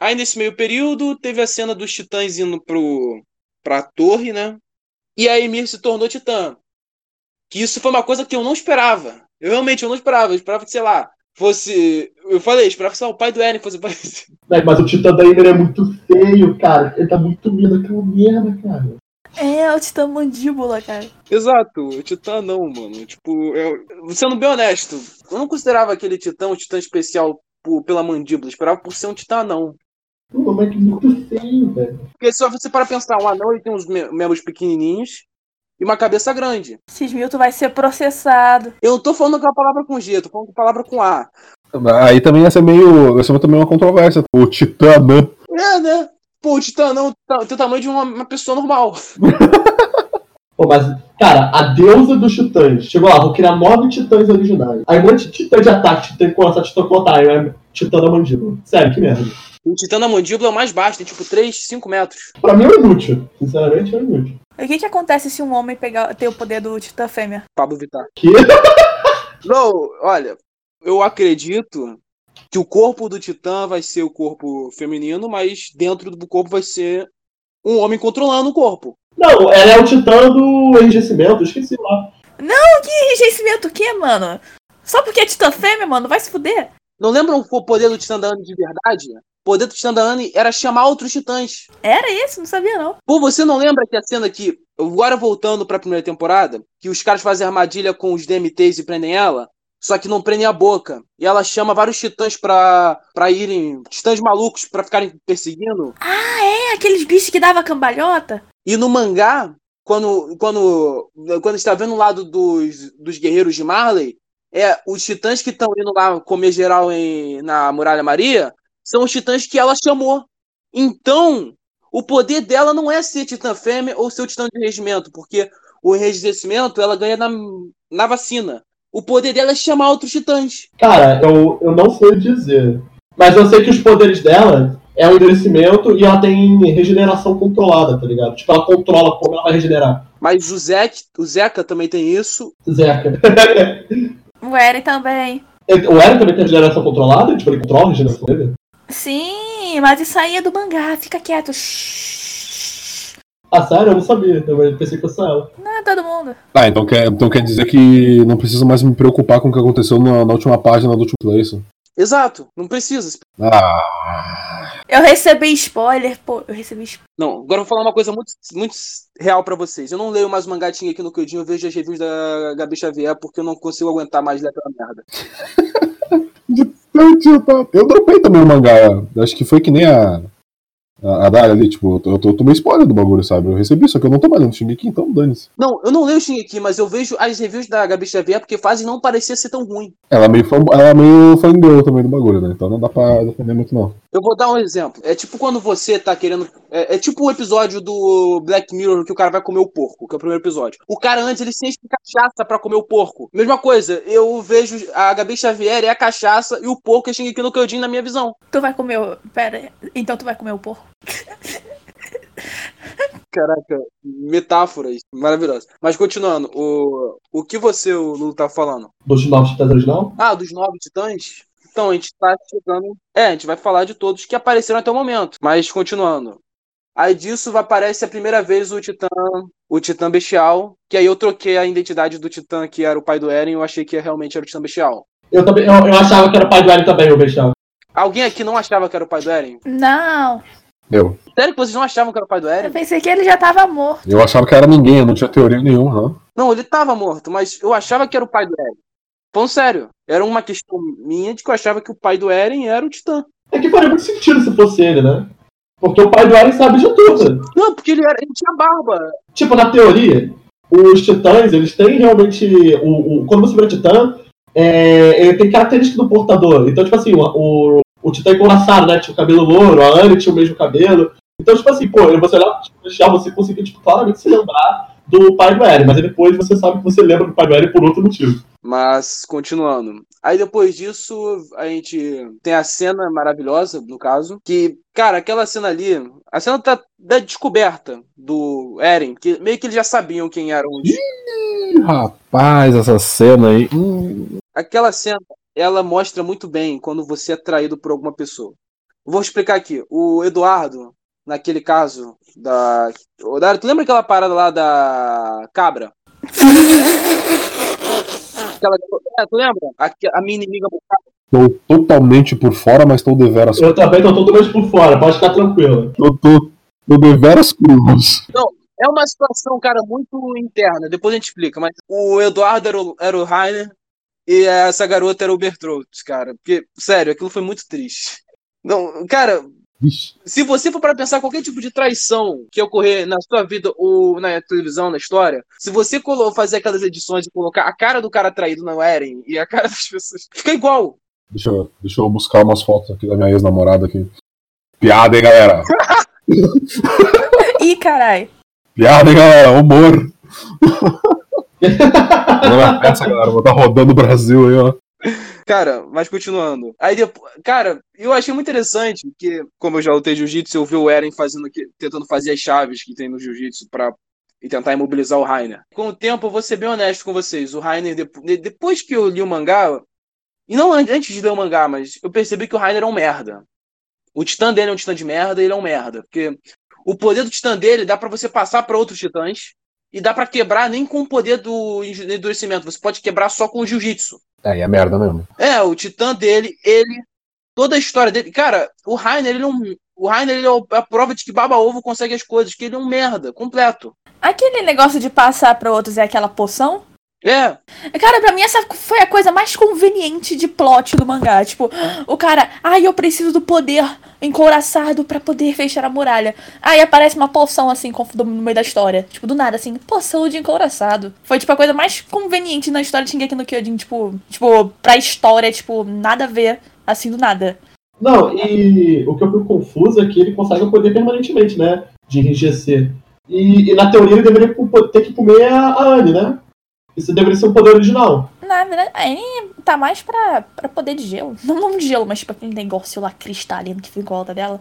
Aí nesse meio período, teve a cena dos titãs indo pro, pra torre, né? E a Emir se tornou titã. Que isso foi uma coisa que eu não esperava. Eu realmente eu não esperava. Eu esperava que, sei lá, fosse. Eu falei, eu esperava que sei lá, o pai do Eren fosse aparecer. Mas, mas o Titã da Ymir é muito feio, cara. Ele tá muito lindo aquela merda, cara. É, o Titã Mandíbula, cara. Exato, o Titã não, mano. Tipo, eu, sendo bem honesto, eu não considerava aquele Titã um Titã especial por- pela mandíbula, eu esperava por ser um Titã não. Pô, mas que muito feio, velho. Porque se você para pensar, um anão ele tem uns me- membros pequenininhos e uma cabeça grande. Cismilton vai ser processado. Eu não tô falando com a palavra com G, eu tô falando com a palavra com A. Aí também ia ser meio. Ia ser também uma controvérsia. O Titã Anã. É, né? Pô, o Titã não tá- tem o tamanho de uma, uma pessoa normal. Pô, mas, cara, a deusa dos titãs. Chegou lá, vou criar nove titãs originais. Aí um monte de titã de ataque, titã com essa titã com otário, é titã da mandíbula. Sério, que merda. O Titã da mandíbula é o mais baixo, tem tipo 3, 5 metros. Pra mim é inútil. Sinceramente, é inútil. E o que que acontece se um homem pegar, ter o poder do Titã Fêmea? Pablo Vittar. Que? Não, olha, eu acredito que o corpo do Titã vai ser o corpo feminino, mas dentro do corpo vai ser um homem controlando o corpo. Não, ela é o titã do enrijecimento, esqueci lá. Que enrijecimento o quê, mano? Só porque é Titã Fêmea, mano? Vai se fuder. Não lembram o poder do Titã da Anne de verdade? O poder do Titã da Anne era chamar outros titãs. Era esse? Não sabia, não. Pô, você não lembra que a cena que, agora voltando pra primeira temporada, que os caras fazem armadilha com os DMTs e prendem ela? Só que não prendem a boca. E ela chama vários titãs pra, pra irem. Titãs malucos pra ficarem perseguindo. É aqueles bichos que dava cambalhota? E no mangá, quando, quando, quando está vendo o lado dos, dos guerreiros de Marley, é os titãs que estão indo lá comer geral em, na Muralha Maria são os titãs que ela chamou. Então, o poder dela não é ser titã fêmea ou ser o titã de regimento, porque o enrijecimento ela ganha na, na vacina. O poder dela é chamar outros titãs. Cara, eu, eu não sei dizer. Mas eu sei que os poderes dela é um endurecimento e ela tem regeneração controlada, tá ligado? Tipo, ela controla como ela vai regenerar. Mas o Zek, o Zeca também tem isso. Zeca. O Eren também. o Eren também tem regeneração controlada? Tipo, ele controla a regeneração dele? Sim, mas isso aí é do mangá, fica quieto. Ah, sério? Eu não sabia. Eu pensei que fosse ela. Não é todo mundo. Ah, então quer, então quer dizer que não preciso mais me preocupar com o que aconteceu na, na última página do último place. Exato, não precisa. Ah. Eu recebi spoiler, pô, eu recebi spoiler. Não, agora eu vou falar uma coisa muito, muito real pra vocês. Eu não leio mais o mangatinho aqui no Kyojin, eu vejo as reviews da Gabi Xavier porque eu não consigo aguentar mais ler aquela merda. Eu dropei também o mangá. Acho que foi que nem a. A, a Dali ali, tipo, eu, tô, eu tomei spoiler do bagulho, sabe? Eu recebi, só que eu não tô mais lendo Shingeki, então dane-se. Não, eu não leio o Shingeki, mas eu vejo as reviews da Gabi Xavier porque fazem não parecer ser tão ruim. Ela é meio, fan, ela é meio fangirl também do bagulho, né? Então não dá pra defender muito, não. Eu vou dar um exemplo. É tipo quando você tá querendo. É, é, tipo o episódio do Black Mirror que o cara vai comer o porco, que é o primeiro episódio. O cara antes ele sempre cachaça pra comer o porco. Mesma coisa, eu vejo a Gabi Xavier é a cachaça e o porco é Shingeki no Kyojin na minha visão. Tu vai comer o. Pera, então tu vai comer o porco? Caraca, metáforas maravilhosas. Mas continuando, o, o que você, o Lulu, tá falando? Dos novos titãs original? Ah, dos novos titãs? Então, a gente tá chegando. É, a gente vai falar de todos que apareceram até o momento. Mas continuando. Aí disso aparece a primeira vez o Titã, o Titã Bestial, que aí eu troquei a identidade do Titã que era o pai do Eren, eu achei que realmente era o Titã Bestial. Eu também, eu, eu achava que era o pai do Eren também, o Bestial. Alguém aqui não achava que era o pai do Eren? Não. Eu. Sério que vocês não achavam que era o pai do Eu Eren? pensei que ele já tava morto. Eu achava que era ninguém, eu não tinha teoria nenhuma, não. Não, ele tava morto, mas eu achava que era o pai do Eren. Falando sério, era uma questão minha de que eu achava que o pai do Eren era o Titã. É que faria muito sentido se fosse ele, né? Porque o pai do Eren sabe de tudo. Não, porque ele, era, ele tinha barba. Tipo, na teoria, os titãs, eles têm realmente. O, o, quando você vira titã, é, ele tem característica do portador. Então, tipo assim, o, o, o titã encoraçado, né? Tinha o cabelo louro, a Anne tinha o mesmo cabelo. Então, tipo assim, pô, você olhar tipo, deixar você conseguir tipo, claramente se lembrar do pai do Eren, mas aí depois você sabe que você lembra do pai do Eren por outro motivo. Mas, continuando. Aí depois disso, a gente tem a cena maravilhosa, no caso, que, cara, aquela cena ali, a cena tá da descoberta do Eren, que meio que eles já sabiam quem eram os. Ih, rapaz, essa cena aí. Hum. Aquela cena, ela mostra muito bem quando você é traído por alguma pessoa. Vou explicar aqui. O Eduardo, naquele caso da. Dário, tu lembra aquela parada lá da cabra? Aquela... É, tu lembra? A, a minha inimiga Tô totalmente por fora, mas tô deveras. Eu também tô totalmente por fora, pode ficar tranquilo. Eu tô, tô deveras cruz. É uma situação, cara, muito interna. Depois a gente explica. Mas o Eduardo era o, era o Rainer e essa garota era o Bertrolds, cara. Porque, sério, aquilo foi muito triste. Não, cara, Vixe. se você for para pensar qualquer tipo de traição que ocorrer na sua vida ou na televisão, na história, se você fazer aquelas edições e colocar a cara do cara traído no Eren e a cara das pessoas, fica igual. Deixa eu, deixa eu buscar umas fotos aqui da minha ex-namorada aqui. Piada, hein, galera? Ih, carai. Piada, hein, galera? Humor. Não é essa, galera. Vou estar rodando o Brasil aí, ó. Cara, mas continuando. Aí depois, cara, eu achei muito interessante que, como eu já lutei jiu-jitsu, eu vi o Eren fazendo tentando fazer as chaves que tem no jiu-jitsu para e tentar imobilizar o Rainer. Com o tempo, eu vou ser bem honesto com vocês. O Rainer, depo- de- depois que eu li o mangá, e não an- antes de ler o mangá, mas eu percebi que o Rainer é um merda. O titã dele é um titã de merda, ele é um merda. Porque o poder do titã dele dá pra você passar pra outros titãs, e dá pra quebrar nem com o poder do endurecimento. Você pode quebrar só com o jiu-jitsu. É, e é merda mesmo. É, o titã dele, ele. Toda a história dele. Cara, o Rainer, ele é um. O Rainer, ele é a prova de que Baba Ovo consegue as coisas, que ele é um merda, completo. Aquele negócio de passar pra outros é aquela poção? É, Cara, pra mim essa foi a coisa mais conveniente de plot do mangá. Tipo, o cara, ai, eu preciso do poder encouraçado pra poder fechar a muralha. Aí aparece uma poção assim no meio da história. Tipo, do nada, assim, poção de encouraçado. Foi, tipo, a coisa mais conveniente na história de Shingeki no Kyojin, tipo, tipo, pra história, tipo, nada a ver, assim, do nada. Não, e o que eu fico confuso é que ele consegue o poder permanentemente, né? De enrijecer. E, e na teoria ele deveria ter que comer a, a Anne, né? Isso deveria ser um poder original. Na verdade, aí tá mais pra, pra poder de gelo. Não, não de gelo, mas tipo aquele negócio lá cristalino que fica em volta dela.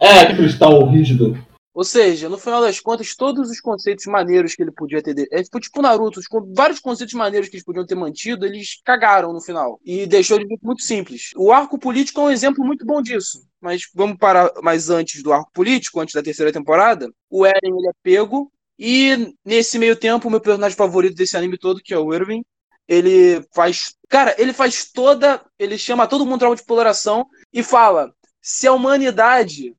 É, que cristal rígido. Ou seja, no final das contas, todos os conceitos maneiros que ele podia ter. É tipo, tipo Naruto, os- vários conceitos maneiros que eles podiam ter mantido, eles cagaram no final. E deixou de muito simples. O arco político é um exemplo muito bom disso. Mas vamos parar mais antes do arco político, antes da terceira temporada. O Eren ele é pego. E nesse meio tempo, o meu personagem favorito desse anime todo, que é o Irving, ele faz. Cara, ele faz toda. Ele chama todo mundo tropa de exploração e fala: se a humanidade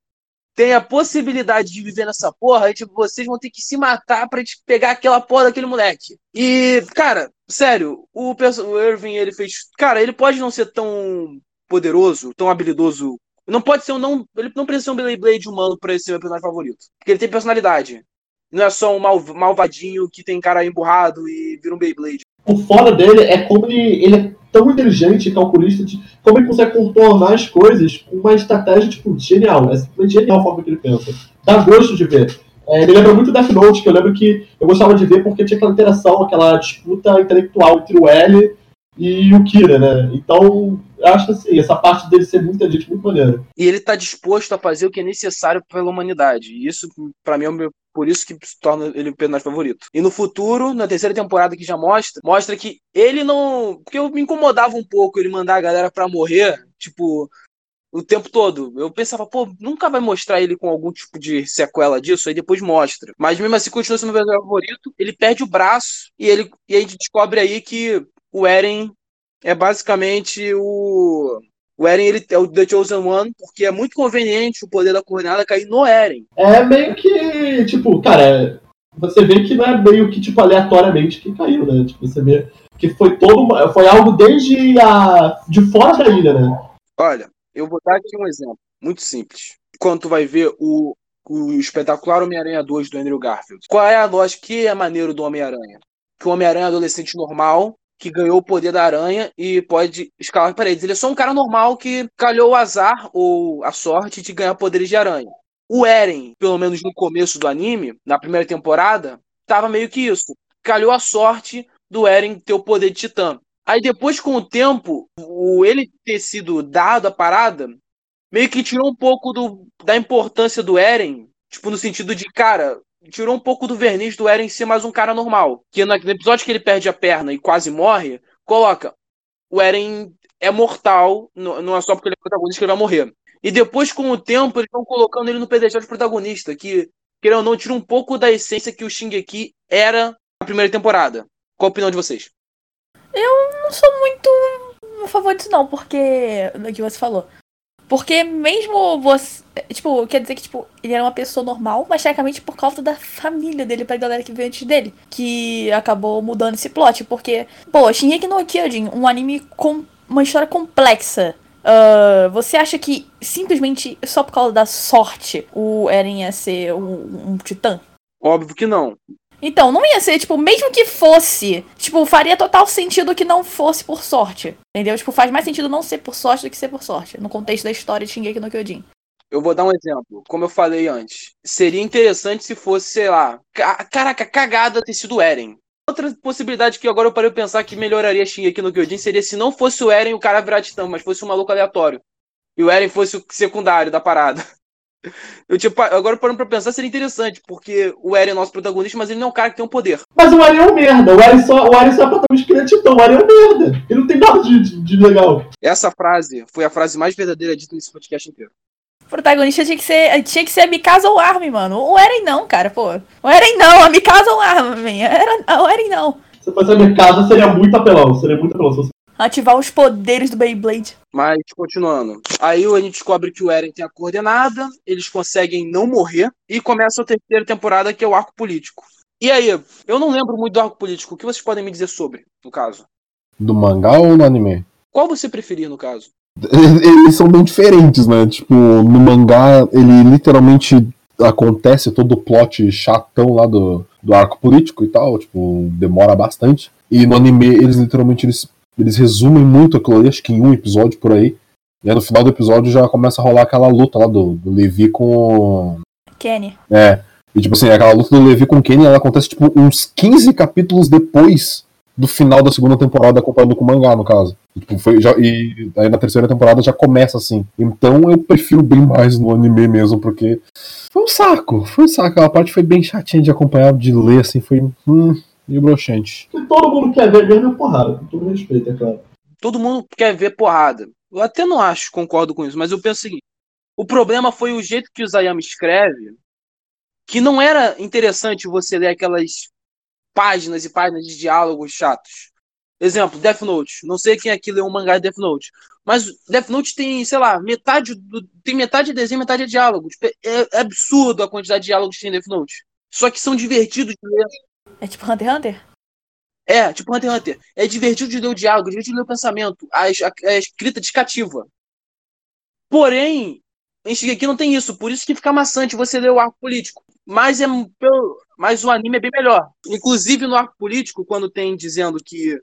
tem a possibilidade de viver nessa porra, aí, tipo, vocês vão ter que se matar pra gente pegar aquela porra daquele moleque. E, cara, sério, o, o Irving, ele fez. Cara, ele pode não ser tão poderoso, tão habilidoso. Não pode ser um. Não, ele não precisa ser um Beyblade humano pra ser meu personagem favorito. Porque ele tem personalidade. Não é só um mal- malvadinho que tem cara emburrado e vira um Beyblade. O foda dele é como ele, ele é tão inteligente e calculista, de, como ele consegue contornar as coisas com uma estratégia, tipo, genial. É simplesmente genial a forma que ele pensa. Dá gosto de ver. É, me lembra muito Death Note, que eu lembro que eu gostava de ver porque tinha aquela interação, aquela disputa intelectual entre o L e o Kira, né? Então, eu acho assim, essa parte dele ser muito inteligente, muito maneiro. E ele tá disposto a fazer o que é necessário pela humanidade. E isso, pra mim, é o meu, por isso que se torna ele o personagem favorito. E no futuro, na terceira temporada que já mostra, mostra que ele não. Porque eu me incomodava um pouco ele mandar a galera pra morrer, tipo, o tempo todo. Eu pensava, pô, nunca vai mostrar ele com algum tipo de sequela disso, aí depois mostra. Mas mesmo assim, continua sendo personagem favorito. Ele perde o braço e, ele, e a gente descobre aí que o Eren é basicamente o. O Eren ele é o The Chosen One, porque é muito conveniente o poder da coordenada cair no Eren. É meio que, tipo, cara, você vê que não é meio que, tipo, aleatoriamente que caiu, né? Tipo, você vê que foi todo. Foi algo desde a. de fora da ilha, né? Olha, eu vou dar aqui um exemplo muito simples. Quando tu vai ver o, o espetacular Homem-Aranha 2 do Andrew Garfield. Qual é a lógica que é maneiro do Homem-Aranha? Que o Homem-Aranha é adolescente normal, que ganhou o poder da aranha e pode escalar paredes. Ele é só um cara normal que calhou o azar ou a sorte de ganhar poderes de aranha. O Eren, pelo menos no começo do anime, na primeira temporada, tava meio que isso. Calhou a sorte do Eren ter o poder de Titã. Aí depois, com o tempo, o ele ter sido dado a parada, meio que tirou um pouco do, da importância do Eren, tipo, no sentido de, cara, tirou um pouco do verniz do Eren ser mais um cara normal. Que no episódio que ele perde a perna e quase morre, coloca, o Eren é mortal, não é só porque ele é protagonista que ele vai morrer. E depois, com o tempo, eles estão colocando ele no pedestal de protagonista, que, querendo ou não, tira um pouco da essência que o Shingeki era na primeira temporada. Qual a opinião de vocês? não sou muito a favor disso, não, porque. Do que você falou. Porque mesmo você. Tipo, quer dizer que, tipo, ele era uma pessoa normal, mas tecnicamente por causa da família dele, pra galera que veio antes dele. Que acabou mudando esse plot. Porque, pô, Shingeki no Kyojin, um anime com uma história complexa. ah, você acha que simplesmente só por causa da sorte o Eren ia ser um, um titã? Óbvio que não. Então, não ia ser, tipo, mesmo que fosse, tipo, faria total sentido que não fosse por sorte. Entendeu? Tipo, faz mais sentido não ser por sorte do que ser por sorte. No contexto da história de Shingeki no Kyojin. Eu vou dar um exemplo. Como eu falei antes, seria interessante se fosse, sei lá, ca- caraca, cagada ter sido o Eren. Outra possibilidade que agora eu parei de pensar que melhoraria Shingeki no Kyojin seria se não fosse o Eren o cara virar titã, mas fosse um maluco aleatório. E o Eren fosse o secundário da parada. Eu, tipo, agora parando pra pensar, seria interessante, porque o Eren é nosso protagonista, mas ele não é um cara que tem um poder. Mas o Eren é um merda. O Eren só, o Eren só é protagonista que ele é titã. O Eren é um merda. Ele não tem nada de, de, de legal. Essa frase foi a frase mais verdadeira dita nesse podcast inteiro. O protagonista tinha que ser, tinha que ser a Mikasa ou Armin, mano. O Eren não, cara, pô. O Eren não, a Mikasa ou Armin. Era, o Eren não. Se fosse a minha casa, seria muito apelão. Seria muito apelão. Se fosse- Ativar os poderes do Beyblade. Mas, continuando. Aí a gente descobre que o Eren tem a coordenada, eles conseguem não morrer, e começa a terceira temporada, que é o arco político. E aí, eu não lembro muito do arco político. O que vocês podem me dizer sobre, no caso? Do mangá ou no anime? Qual você preferir, no caso? Eles são bem diferentes, né? Tipo, no mangá, ele literalmente acontece todo o plot chatão lá do, do arco político e tal, tipo, demora bastante. E no anime, eles literalmente eles, eles resumem muito aquilo ali, acho que em um episódio por aí. E aí no final do episódio já começa a rolar aquela luta lá do, do Levi com. Kenny. É. E tipo assim, aquela luta do Levi com Kenny, ela acontece tipo uns 15 capítulos depois do final da segunda temporada comparando com o mangá, no caso. E, tipo, foi, já, e aí na terceira temporada já começa assim. Então eu prefiro bem mais no anime mesmo, porque foi um saco. Foi um saco. Aquela parte foi bem chatinha de acompanhar, de ler, assim, foi hum, meio broxante. Que todo mundo quer ver mesmo é porrada, com todo respeito, é claro. Todo mundo quer ver porrada. Eu até não acho, concordo com isso, mas eu penso o seguinte: o problema foi o jeito que o Zayama escreve, que não era interessante você ler aquelas páginas e páginas de diálogos chatos. Exemplo, Death Note. Não sei quem aqui leu um mangá de Death Note. Mas Death Note tem, sei lá, metade do, tem metade de desenho, metade de diálogo. Tipo, é, é, absurdo a quantidade de diálogos que tem em Death Note. Só que são divertidos de ler. É tipo Hunter x Hunter? É, tipo Hunter x Hunter. É divertido de ler o diálogo, divertido de ler o pensamento. A, a, a escrita descativa. Porém, em aqui não tem isso. Por isso que fica maçante você ler o arco político. Mas, é, mas o anime é bem melhor. Inclusive no arco político, quando tem dizendo que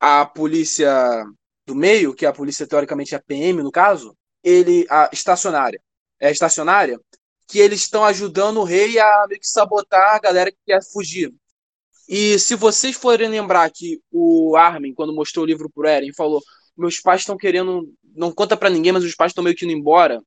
a polícia do meio, que a polícia teoricamente é a PM no caso, ele a estacionária, é estacionária, que eles estão ajudando o rei a meio que sabotar a galera que quer fugir. E se vocês forem lembrar que o Armin, quando mostrou o livro pro Eren, falou: "Meus pais estão querendo, não conta para ninguém, mas os pais estão meio que indo embora".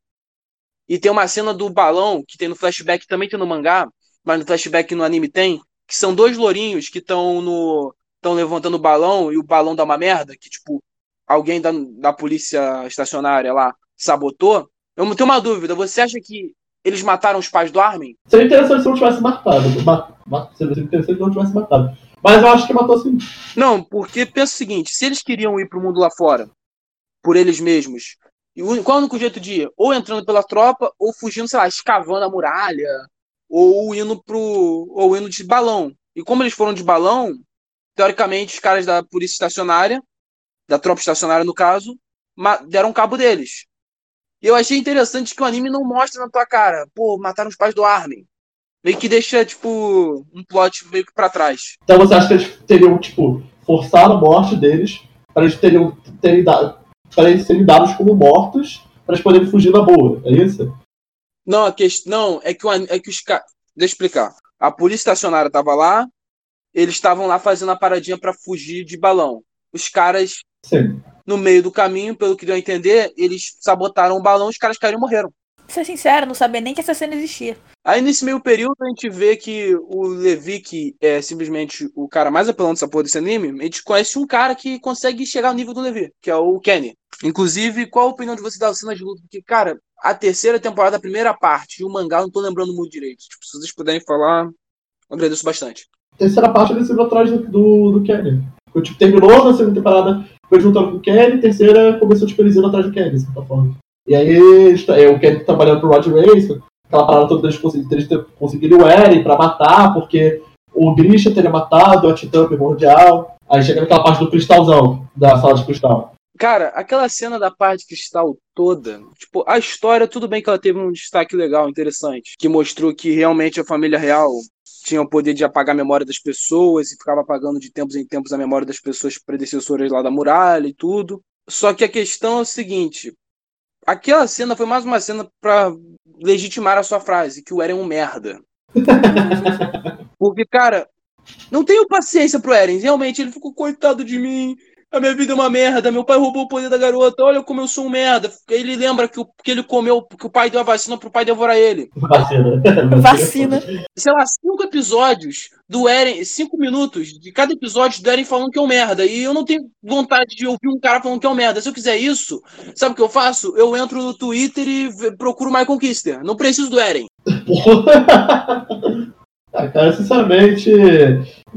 E tem uma cena do balão que tem no flashback, também tem no mangá, mas no flashback no anime tem, que são dois lourinhos que estão no estão levantando o balão e o balão dá uma merda, que tipo, alguém da, da polícia estacionária lá sabotou. Eu tenho uma dúvida, você acha que eles mataram os pais do Armin? Seria interessante se não tivesse matado. Seria interessante se não tivesse matado. Mas eu acho que matou sim. Não, porque pensa o seguinte: se eles queriam ir pro mundo lá fora, por eles mesmos, qual é o único jeito de ir? Ou entrando pela tropa, ou fugindo, sei lá, escavando a muralha, ou indo pro. ou indo de balão. E como eles foram de balão, teoricamente, os caras da polícia estacionária, da tropa estacionária no caso, deram cabo deles. E eu achei interessante que o anime não mostra na tua cara, pô, mataram os pais do Armin. Meio que deixa, tipo, um plot meio que pra trás. Então você acha que eles teriam, tipo, forçado a morte deles para eles teriam, terem dado, para eles serem dados como mortos para eles poderem fugir na boa, é isso? Não, a questão é que, o, é que os caras. Deixa eu explicar. A polícia estacionária tava lá, eles estavam lá fazendo a paradinha para fugir de balão. Os caras, Sim. No meio do caminho, pelo que deu a entender, eles sabotaram o balão, os caras caíram e morreram. Pra ser sincero, não sabia nem que essa cena existia. Aí nesse meio período a gente vê que o Levi, que é simplesmente o cara mais apelão dessa porra desse anime, a gente conhece um cara que consegue chegar ao nível do Levi, que é o Kenny. Inclusive, qual a opinião de você da cena de luta? Porque, cara, a terceira temporada, a primeira parte, e o mangá, eu não tô lembrando muito direito. Tipo, se vocês puderem falar, eu agradeço bastante terceira parte ele se viu atrás do, do, do Kenny. Tipo, terminou na segunda temporada, foi juntando com o Kenny, terceira começou tipo, eles indo atrás do Kenny, de certa forma. E aí é, o Kenny trabalhando pro Rod Race, aquela parada toda deles conseguirem conseguir o Eren pra matar, porque o Grisha teria matado a Titã Primordial. Aí chega naquela parte do cristalzão, da sala de cristal. Cara, aquela cena da parte de cristal toda, tipo, a história, tudo bem que ela teve um destaque legal, interessante, que mostrou que realmente a família real tinha o poder de apagar a memória das pessoas e ficava apagando de tempos em tempos a memória das pessoas predecessoras lá da muralha e tudo. Só que a questão é o seguinte: aquela cena foi mais uma cena para legitimar a sua frase, que o Eren é um merda. Porque, cara, não tenho paciência pro Eren. Realmente, ele ficou coitado de mim a minha vida é uma merda, meu pai roubou o poder da garota, olha como eu sou um merda. Ele lembra que, o, que ele comeu, que o pai deu a vacina pro pai devorar ele. Vacina. Vacina. Sei lá, cinco episódios do Eren, cinco minutos de cada episódio do Eren falando que é um merda. E eu não tenho vontade de ouvir um cara falando que é um merda. Se eu quiser isso, sabe o que eu faço? Eu entro no Twitter e procuro o Michael Kister. Não preciso do Eren. ah, cara, sinceramente.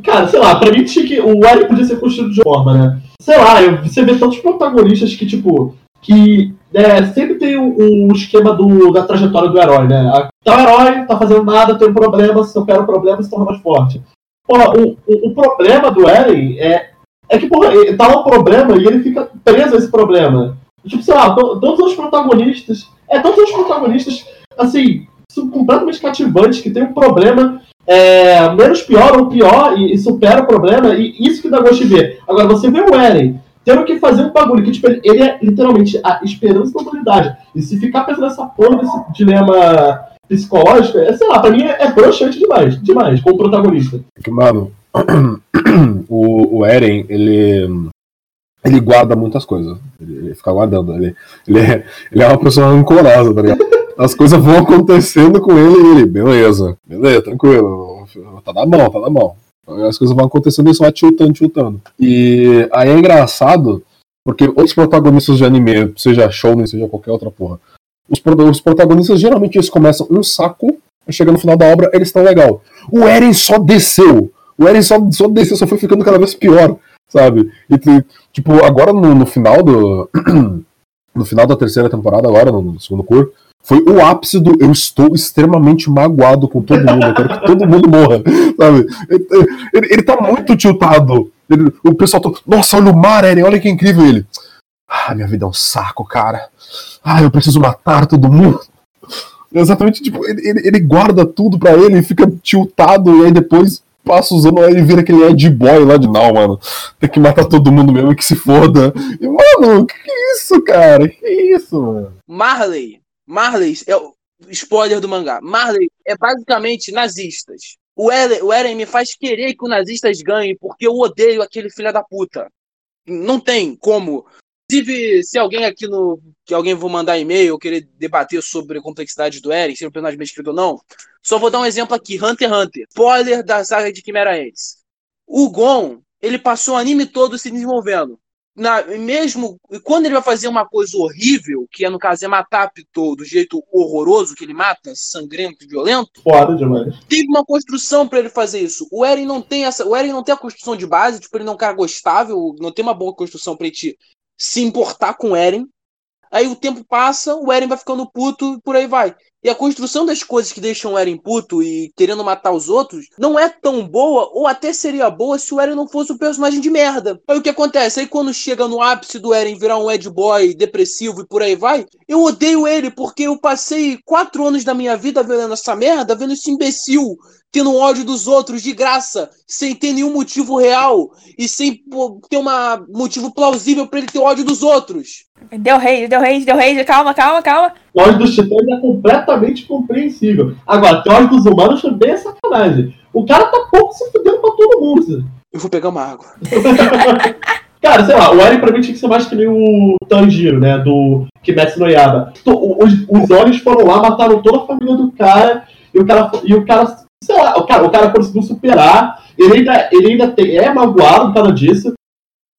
Cara, sei lá, pra mim tinha que. O Eren podia ser construído de forma, né? sei lá, você vê tantos protagonistas que, tipo, que é, sempre tem o, o, esquema do, da trajetória do herói, né? Tá o herói, tá fazendo nada, tem um problema, supera o problema se torna mais forte. Porra, o, o, o problema do Eren é, é que, porra, tá um problema e ele fica preso a esse problema. Tipo, sei lá, to, todos os protagonistas. É, todos os protagonistas, assim, são completamente cativantes, que tem um problema é, menos pior ou pior e, e, supera o problema, e isso que dá gosto de ver. Agora, você vê o Eren tendo que fazer um bagulho que, tipo, ele é literalmente a esperança da humanidade. E se ficar pensando nessa porra desse dilema psicológico, é, sei lá, pra mim é, é broxante demais, demais, como protagonista. Que, mano, o, o Eren, ele. Ele guarda muitas coisas. Ele, ele fica guardando. Ele, ele, é, ele é uma pessoa rancorosa, tá ligado? As coisas vão acontecendo com ele e ele, beleza, beleza, tranquilo. Tá na mão, tá na mão. As coisas vão acontecendo e só tiltando, tiltando. E aí é engraçado, porque outros protagonistas de anime, seja shonen, seja qualquer outra porra, os, os protagonistas geralmente eles começam um saco, chega no final da obra, eles estão legal. O Eren só desceu. O Eren só, só desceu, só foi ficando cada vez pior, sabe? E, tipo, agora no, no final do. no final da terceira temporada, agora, no, segundo curso, foi o ápice do eu estou extremamente magoado com todo mundo, eu quero que todo mundo morra, sabe? Ele, ele, ele tá muito tiltado. Ele, o pessoal tá, nossa, olha o mar, Eren, olha que incrível ele. Ah, minha vida é um saco, cara. Ah, eu preciso matar todo mundo. Exatamente, tipo, ele, ele, ele guarda tudo pra ele e fica tiltado, e aí depois passa usando ele vira aquele Ed Boy lá de não, mano. Tem que matar todo mundo mesmo que se foda. E, mano, que isso, cara? Que isso, mano? Marley Marley é o spoiler do mangá. Marley é basicamente nazistas. O Eren, o Eren me faz querer que os nazistas ganhem porque eu odeio aquele filho da puta. Não tem como. Inclusive, se alguém aqui no. que alguém for mandar e-mail ou querer debater sobre a complexidade do Eren, se é um personagem bem escrito ou não, só vou dar um exemplo aqui: Hunter x Hunter. Spoiler da saga de Chimera Ants. O Gon, ele passou o anime todo se desenvolvendo na, mesmo quando ele vai fazer uma coisa horrível, que é no caso é matar a Pitou do jeito horroroso que ele mata, sangrento e violento. Foda demais. Teve uma construção para ele fazer isso. O Eren não tem essa, o Eren não tem a construção de base, tipo, ele não é um cara gostável, não tem uma boa construção para ele se importar com o Eren. Aí o tempo passa, o Eren vai ficando puto e por aí vai. E a construção das coisas que deixam o Eren puto e querendo matar os outros não é tão boa, ou até seria boa se o Eren não fosse um personagem de merda. Aí o que acontece? Aí quando chega no ápice do Eren virar um Ed Boy depressivo e por aí vai, eu odeio ele porque eu passei quatro anos da minha vida vendo essa merda, vendo esse imbecil tendo ódio dos outros de graça, sem ter nenhum motivo real e sem ter um motivo plausível para ele ter ódio dos outros. Deu rei, deu rei, deu rei, calma, calma, calma. O ódio dos titãs é completamente compreensível. Agora, ter ódio dos humanos também é sacanagem. O cara tá pouco se fudendo pra todo mundo. Eu vou pegar uma água. Cara, sei lá, o Eren pra mim tinha que ser mais que nem o Tanjiro, né? Do Kimetsu no Yaba. Os, os olhos foram lá, mataram toda a família do cara, e o cara, e o cara sei lá, o cara, o cara conseguiu superar, ele ainda, ele ainda tem, é magoado por causa disso,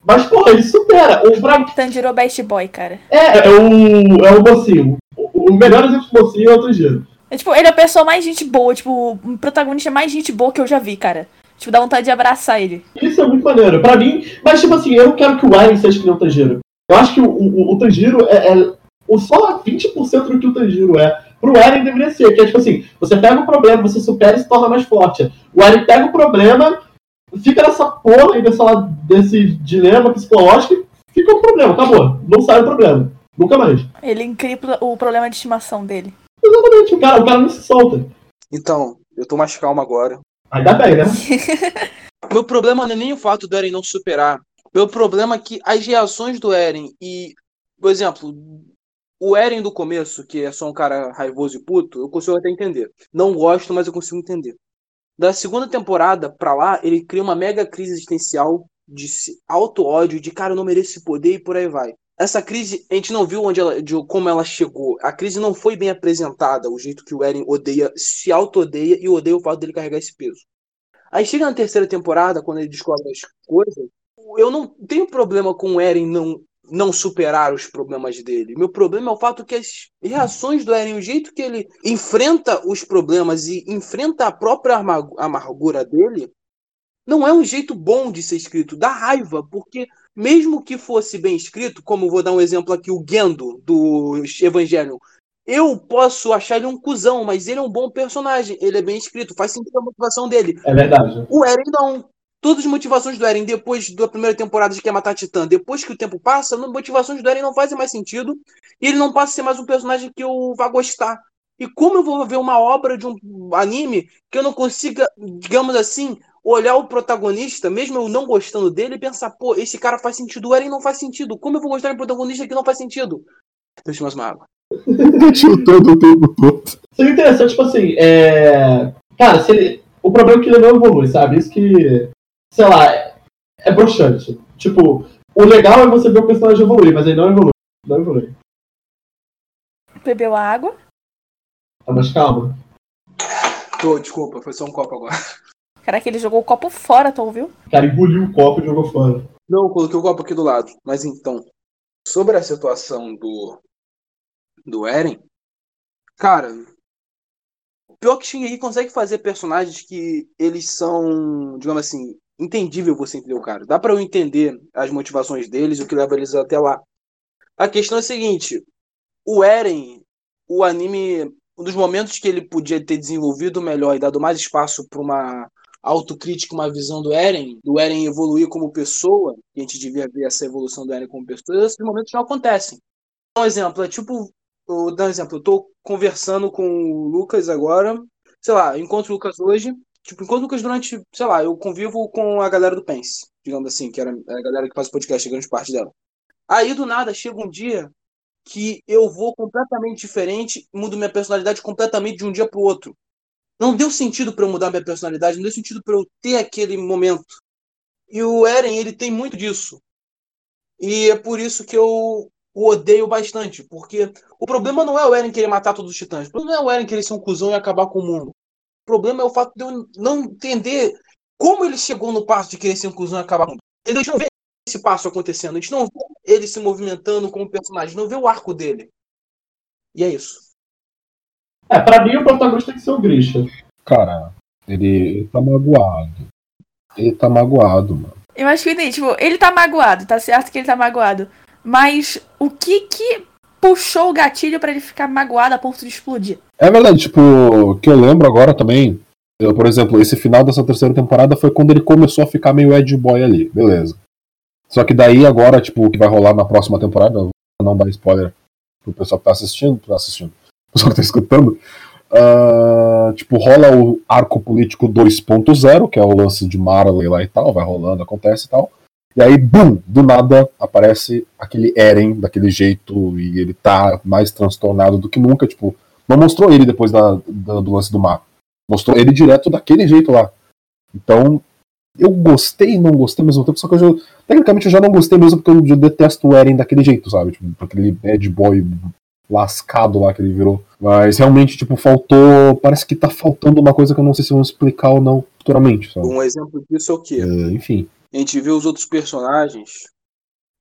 mas, porra, ele supera. O pra... Tanjiro Best Boy, cara. É, é o, é o mocinho. O, o melhor exemplo de mocinho é o Tanjiro. É, tipo, ele é a pessoa mais gente boa, tipo, o protagonista mais gente boa que eu já vi, cara. Tipo, dá vontade de abraçar ele. Isso é muito maneiro. Pra mim, mas tipo assim, eu não quero que o Eren seja que nem o Tanjiro. Eu acho que o, o, o Tanjiro é, é o só 20% do que o Tanjiro é pro Eren deveria ser, que é tipo assim, você pega o problema, você supera e se torna mais forte. O Eren pega o problema, fica nessa porra aí dessa, desse dilema psicológico e fica o problema, acabou. Não sai o problema. Nunca mais. Ele encripla o problema de estimação dele. Exatamente, o cara, o cara não se solta. Então, eu tô mais calmo agora. Ainda bem, né? Meu problema não é nem o fato do Eren não superar. Meu problema é que as reações do Eren e, por exemplo, o Eren do começo, que é só um cara raivoso e puto, eu consigo até entender. Não gosto, mas eu consigo entender. Da segunda temporada pra lá, ele cria uma mega crise existencial de auto-ódio, de cara, eu não mereço esse poder e por aí vai. Essa crise, a gente não viu onde ela, de como ela chegou. A crise não foi bem apresentada, o jeito que o Eren odeia, se auto-odeia e odeia o fato dele carregar esse peso. Aí chega na terceira temporada, quando ele descobre as coisas, eu não tenho problema com o Eren não não superar os problemas dele. Meu problema é o fato que as reações do Eren, o jeito que ele enfrenta os problemas e enfrenta a própria amargura dele, não é um jeito bom de ser escrito. Dá raiva, porque mesmo que fosse bem escrito, como vou dar um exemplo aqui, o Gendo do Evangelho, eu posso achar ele um cuzão, mas ele é um bom personagem. Ele é bem escrito, faz sentido a motivação dele. É verdade. O Eren não todas as motivações do Eren depois da primeira temporada de Quer Matar Titã, depois que o tempo passa, as motivações do Eren não fazem mais sentido e ele não passa a ser mais um personagem que eu vá gostar. E como eu vou ver uma obra de um anime que eu não consiga, digamos assim, olhar o protagonista, mesmo eu não gostando dele, e pensar, pô, esse cara faz sentido, o Eren não faz sentido. Como eu vou gostar de um protagonista que não faz sentido? Deixa mais uma água. Tiltando o tempo todo. Seria interessante, tipo assim, é... Cara, se ele... o problema é que ele não evolui, sabe? Isso que sei lá, é, é broxante. Tipo, o legal é você ver o personagem evoluir, mas ele não evolui. Não evolui. Bebeu água. Tá mais calmo? Tô, desculpa, foi só um copo agora. Caraca, ele jogou o copo fora, tu ouviu? O cara engoliu o copo e jogou fora. Não, eu coloquei o copo aqui do lado. Mas então, sobre a situação do do Eren, cara, pior que Shingeki consegue fazer personagens que eles são, digamos assim, entendível você entender o cara. Dá para eu entender as motivações deles, o que leva eles até lá. A questão é a seguinte, o Eren, o anime, um dos momentos que ele podia ter desenvolvido melhor e dado mais espaço para uma autocrítica, uma visão do Eren, do Eren evoluir como pessoa, e a gente devia ver essa evolução do Eren como pessoa, esses momentos não acontecem. Um exemplo, é tipo, vou dar um exemplo, eu tô conversando com o Lucas agora, sei lá, encontro o Lucas hoje, tipo, encontro o Lucas durante, sei lá, eu convivo com a galera do Pense, digamos assim, que era a galera que faz o podcast, grande parte dela. Aí do nada chega um dia que eu vou completamente diferente, mudo minha personalidade completamente de um dia para o outro. Não deu sentido para eu mudar minha personalidade, não deu sentido para eu ter aquele momento. E o Eren, ele tem muito disso. E é por isso que eu o odeio bastante, porque o problema não é o Eren querer matar todos os titãs, o problema não é o Eren querer ser um cuzão e acabar com o mundo. O problema é o fato de eu não entender como ele chegou no passo de querer ser um cuzão e acabar com mundo. A gente não vê esse passo acontecendo, a gente não vê ele se movimentando como personagem, não vê o arco dele. E é isso. É, pra mim o protagonista tem que ser o Grisha. Cara, ele, ele tá magoado. Ele tá magoado, mano. Eu acho que ele, tipo, ele tá magoado, tá certo que ele tá magoado. Mas o que que puxou o gatilho pra ele ficar magoado a ponto de explodir? É verdade, tipo, que eu lembro agora também, eu, por exemplo, esse final dessa terceira temporada foi quando ele começou a ficar meio Ed Boy ali, beleza. Só que daí agora, tipo, o que vai rolar na próxima temporada, não dar spoiler pro pessoal que tá assistindo, tá assistindo, pro pessoal que tá escutando, ah, tipo, rola o arco político 2.0, que é o lance de Marley lá e tal, vai rolando, acontece e tal. E aí, bum, do nada aparece aquele Eren daquele jeito e ele tá mais transtornado do que nunca, tipo, não mostrou ele depois da, da- do lance do mar. Mostrou ele direto daquele jeito lá. Então, eu gostei e não gostei ao mesmo tempo, só que eu já, tecnicamente eu já não gostei mesmo porque eu, detesto o Eren daquele jeito, sabe? Tipo, aquele bad boy lascado lá que ele virou. Mas realmente, tipo, faltou. Parece que tá faltando uma coisa que eu não sei se vão explicar ou não futuramente, sabe? Um exemplo disso é o quê? É, enfim. A gente vê os outros personagens,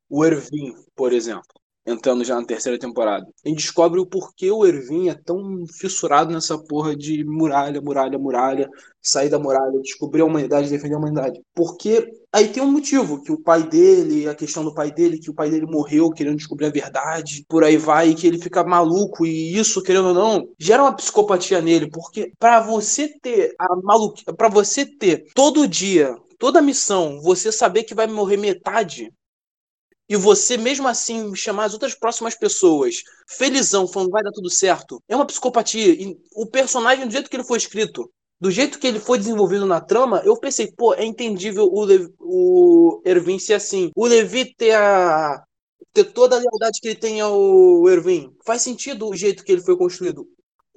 o Ervin, por exemplo, entrando já na terceira temporada. A gente descobre o porquê o Ervin é tão fissurado nessa porra de muralha, muralha, muralha, sair da muralha, descobrir a humanidade, defender a humanidade. Porque aí tem um motivo, que o pai dele, a questão do pai dele, que o pai dele morreu querendo descobrir a verdade, por aí vai, e que ele fica maluco, e isso, querendo ou não, gera uma psicopatia nele, porque pra você ter a maluque, para você ter todo dia toda missão, você saber que vai morrer metade, e você mesmo assim chamar as outras próximas pessoas, felizão, falando vai dar tudo certo, é uma psicopatia. E o personagem, do jeito que ele foi escrito, do jeito que ele foi desenvolvido na trama, eu pensei, pô, é entendível o, Levi, o Ervin ser assim. O Levi ter a. ter toda a lealdade que ele tem ao Ervin. Faz sentido o jeito que ele foi construído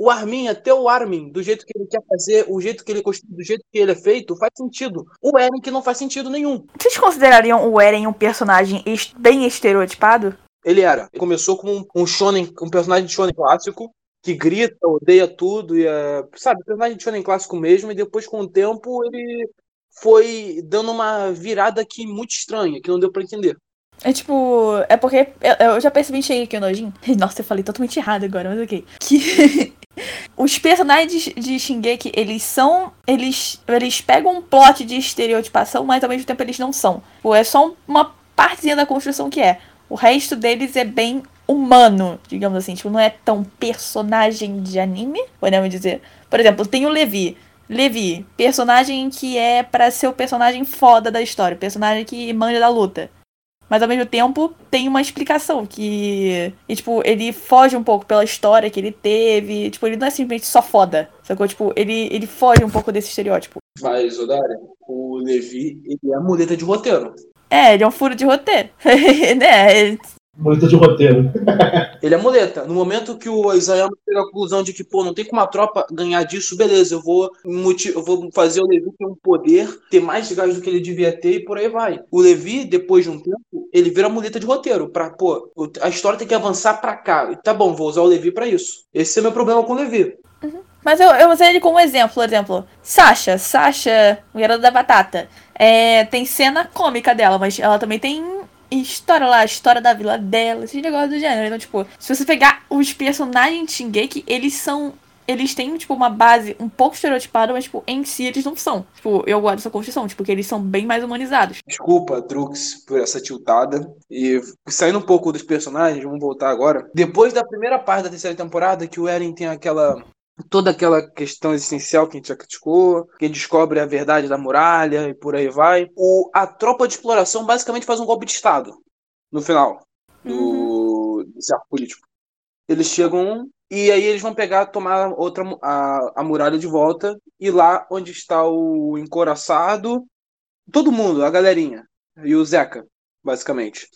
o Armin, até o Armin, do jeito que ele quer fazer, o jeito que ele construiu, do jeito que ele é feito, faz sentido. O Eren que não faz sentido nenhum. Vocês considerariam o Eren um personagem bem estereotipado? Ele era. Ele começou como um, shonen, um personagem de shonen clássico, que grita, odeia tudo, e é, sabe, personagem de shonen clássico mesmo, e depois com o tempo ele foi dando uma virada aqui muito estranha, que não deu pra entender. É tipo. É porque eu, já percebi cheguei aqui o nojinho. Nossa, eu falei totalmente errado agora, mas ok. Que. Os personagens de Shingeki, eles são. Eles, eles pegam um plot de estereotipação, mas ao mesmo tempo eles não são. É só uma partezinha da construção que é. O resto deles é bem humano, digamos assim. Tipo, não é tão personagem de anime, podemos dizer. Por exemplo, tem o Levi. Levi, personagem que é pra ser o personagem foda da história, personagem que manja da luta. Mas ao mesmo tempo tem uma explicação que. E, tipo, ele foge um pouco pela história que ele teve. Tipo, ele não é simplesmente só foda. Sacou? Tipo, ele, ele foge um pouco desse estereótipo. Mas, Odária, o Levi, ele é muleta de roteiro. É, ele é um furo de roteiro. né? Muleta de roteiro. Ele é muleta. No momento que o Isayama chega à conclusão de que, pô, não tem como a tropa ganhar disso, beleza, eu vou, eu vou fazer o Levi ter um poder, ter mais gás do que ele devia ter e por aí vai. O Levi, depois de um tempo, ele vira muleta de roteiro. Pra, pô, a história tem que avançar pra cá. Tá bom, vou usar o Levi pra isso. Esse é meu problema com o Levi. Mas eu, eu usei ele como exemplo, por exemplo. Sasha, Sasha, mulher da batata. É, tem cena cômica dela, mas ela também tem história lá, a história da vila dela, esse negócio do gênero. Então, tipo, se você pegar os personagens de Shingeki, eles são. Eles têm, tipo, uma base um pouco estereotipada, mas, tipo, em si eles não são. Tipo, eu gosto dessa construção, tipo, porque eles são bem mais humanizados. Desculpa, Drux, por essa tiltada. E saindo um pouco dos personagens, vamos voltar agora. Depois da primeira parte da terceira temporada, que o Eren tem aquela. Toda aquela questão existencial que a gente já criticou, que descobre a verdade da muralha e por aí vai. O, a tropa de exploração basicamente faz um golpe de Estado no final do, desse arco político. Eles chegam e aí eles vão pegar, tomar outra a, a muralha de volta e lá onde está o encoraçado, todo mundo, a galerinha e o Zeca, basicamente.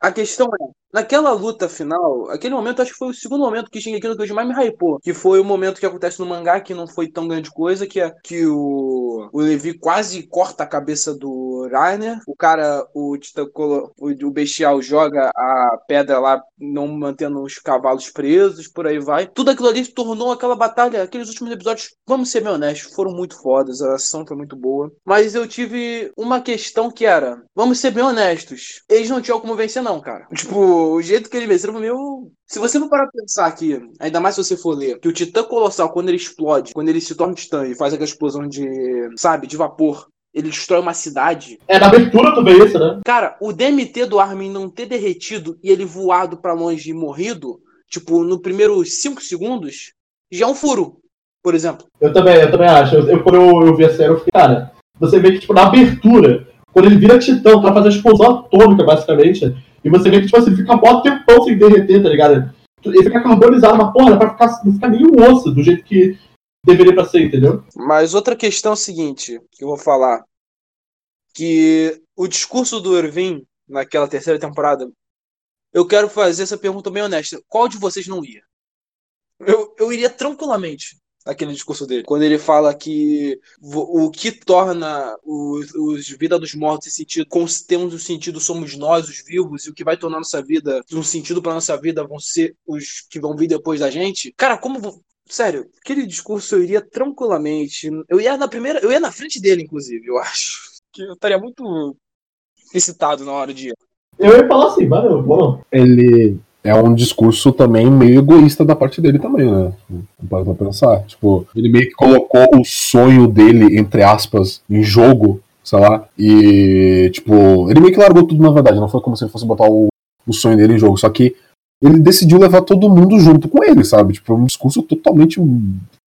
A questão é, naquela luta final, aquele momento acho que foi o segundo momento que Shingeki no Kyojin mais me hypou, que foi o momento que acontece no mangá, que não foi tão grande coisa, que é que o, o Levi quase corta a cabeça do Rainer, o cara, o, o, o Bestial joga a pedra lá, não mantendo os cavalos presos, por aí vai. Tudo aquilo ali tornou aquela batalha, aqueles últimos episódios, vamos ser bem honestos, foram muito fodas, a ação foi muito boa, mas eu tive uma questão que era, vamos ser bem honestos, eles não tinham como vencer não, cara. Tipo, o jeito que eles venceram foi meio... Se você for parar pra pensar aqui, ainda mais se você for ler, que o Titã Colossal, quando ele explode, quando ele se torna Titã e faz aquela explosão de, sabe, de vapor, ele destrói uma cidade. É, na abertura tu vê isso, né? Cara, o DMT do Armin não ter derretido e ele voado pra longe e morrido, tipo, no primeiros 5 segundos, já é um furo, por exemplo. Eu também, eu também acho. Eu, eu- quando eu, eu vi a série, eu fiquei, cara, você vê que, tipo, na abertura, quando ele vira titã pra fazer a explosão atômica, basicamente, e você vê que, tipo assim, fica mó tempão sem derreter, tá ligado? Ele fica carbonizado, mas, porra, vai ficar, não fica nem um osso do jeito que deveria pra ser, entendeu? Mas outra questão é o seguinte, que eu vou falar, que o discurso do Irving naquela terceira temporada, eu quero fazer essa pergunta bem honesta. Qual de vocês não ia? Eu, eu iria tranquilamente naquele discurso dele. Quando ele fala que o que torna os, os Vida dos Mortos esse sentido, com, temos um sentido, somos nós, os vivos, e o que vai tornar nossa vida, um sentido para nossa vida vão ser os que vão vir depois da gente. Cara, como. Sério, aquele discurso eu iria tranquilamente. Eu ia na primeira. Eu ia na frente dele, inclusive, eu acho. Que eu estaria muito excitado na hora de ir. Eu ia falar assim, valeu, bom. Ele é um discurso também meio egoísta da parte dele também, né? Para pensar. Tipo, ele meio que colocou o sonho dele, entre aspas, em jogo, sei lá. E, tipo, ele meio que largou tudo na verdade. Não foi como se ele fosse botar o, o sonho dele em jogo. Só que ele decidiu levar todo mundo junto com ele, sabe? Tipo, é um discurso totalmente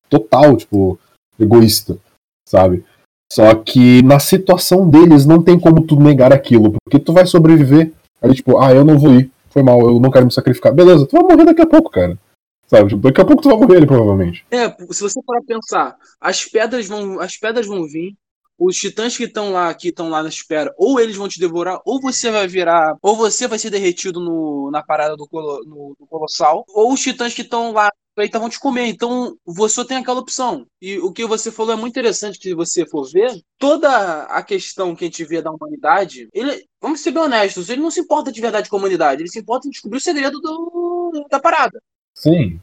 total, tipo, egoísta, sabe? Só que na situação deles não tem como tu negar aquilo, porque tu vai sobreviver. Aí, tipo, ah, eu não vou ir, foi mal, eu não quero me sacrificar. Beleza, tu vai morrer daqui a pouco, cara. Sabe? Tipo, daqui a pouco tu vai morrer, provavelmente. É, se você parar pensar, as pedras vão, as pedras vão vir, os titãs que estão lá, que estão lá na espera, ou eles vão te devorar, ou você vai virar, ou você vai ser derretido no, na parada do, colo, no, do colossal, ou os titãs que estão lá Eita, vão te comer. Então, você só tem aquela opção. E o que você falou é muito interessante que você for ver. Toda a questão que a gente vê da humanidade, ele, vamos ser bem honestos, ele não se importa de verdade com a humanidade, ele se importa em descobrir o segredo do, da parada. Sim.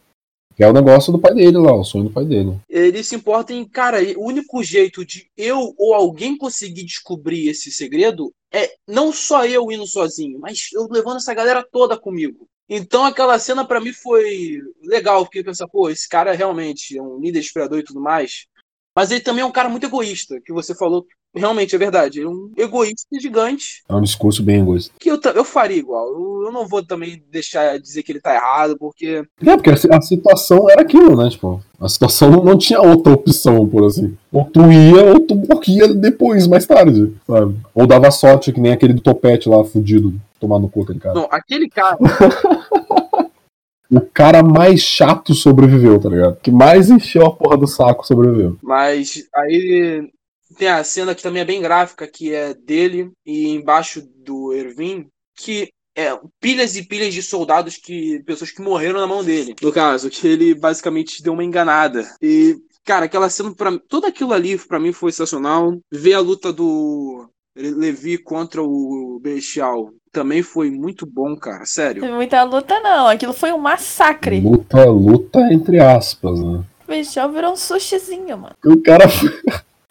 Que é o negócio do pai dele lá, o sonho do pai dele. Ele se importa em, cara, o único jeito de eu ou alguém conseguir descobrir esse segredo é não só eu indo sozinho, mas eu levando essa galera toda comigo. Então aquela cena pra mim foi legal, porque eu pensei, pô, esse cara realmente é um líder inspirador e tudo mais. Mas ele também é um cara muito egoísta, que você falou, realmente é verdade. É um egoísta gigante, É um discurso bem egoísta. que eu, eu faria igual. Eu, eu não vou também deixar dizer que ele tá errado, porque É, porque a, a situação era aquilo, né? Tipo, a situação não, não tinha outra opção, por assim. Ou tu ia, ou tu morria depois, mais tarde, sabe? Ou dava sorte, que nem aquele do topete lá, fudido, tomar no cu aquele cara. não, aquele cara O cara mais chato sobreviveu, tá ligado? Que mais encheu a porra do saco sobreviveu. Mas aí tem a cena que também é bem gráfica, que é dele e embaixo do Ervin, que é, pilhas e pilhas de soldados que. pessoas que morreram na mão dele. No caso, que ele basicamente deu uma enganada. E. Cara, aquela cena, pra, tudo aquilo ali pra mim foi sensacional. Ver a luta do Levi contra o Bestial também foi muito bom, cara. Sério. Teve muita luta, não. Aquilo foi um massacre. Luta, luta entre aspas, né? O Bestial virou um sushizinho, mano. O cara foi.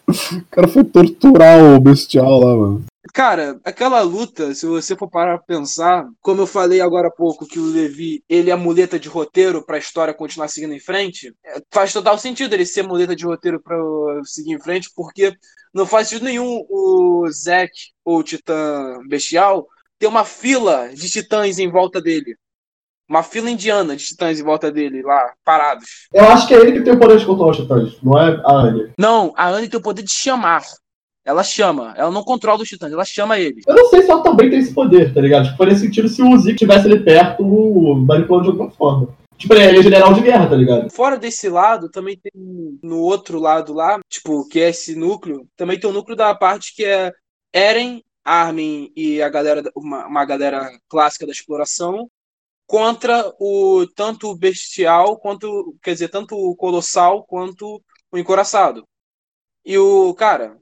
O cara foi torturar o bestial lá, mano. Cara, aquela luta, se você for parar pra pensar, como eu falei agora há pouco, que o Levi, ele é muleta de roteiro pra história continuar seguindo em frente, é, faz total sentido ele ser muleta de roteiro pra seguir em frente, porque não faz sentido nenhum o Zack, ou o Titã Bestial, ter uma fila de titãs em volta dele. Uma fila indiana de titãs em volta dele, lá, parados. Eu acho que é ele que tem o poder de controlar os titãs, não é a Anne. Não, a Anne tem o poder de chamar. Ela chama, ela não controla os titãs, ela chama ele. Eu não sei se ela também tem esse poder, tá ligado? Tipo, faria sentido se o Zeke estivesse ali perto, manipulando de alguma forma. Tipo, ele é general de guerra, tá ligado? Fora desse lado, também tem no outro lado lá, tipo, que é esse núcleo, também tem o núcleo da parte que é Eren, Armin e a galera, uma, uma galera clássica da exploração, contra o tanto o bestial quanto, quer dizer, tanto o colossal quanto o encoraçado. E o, cara,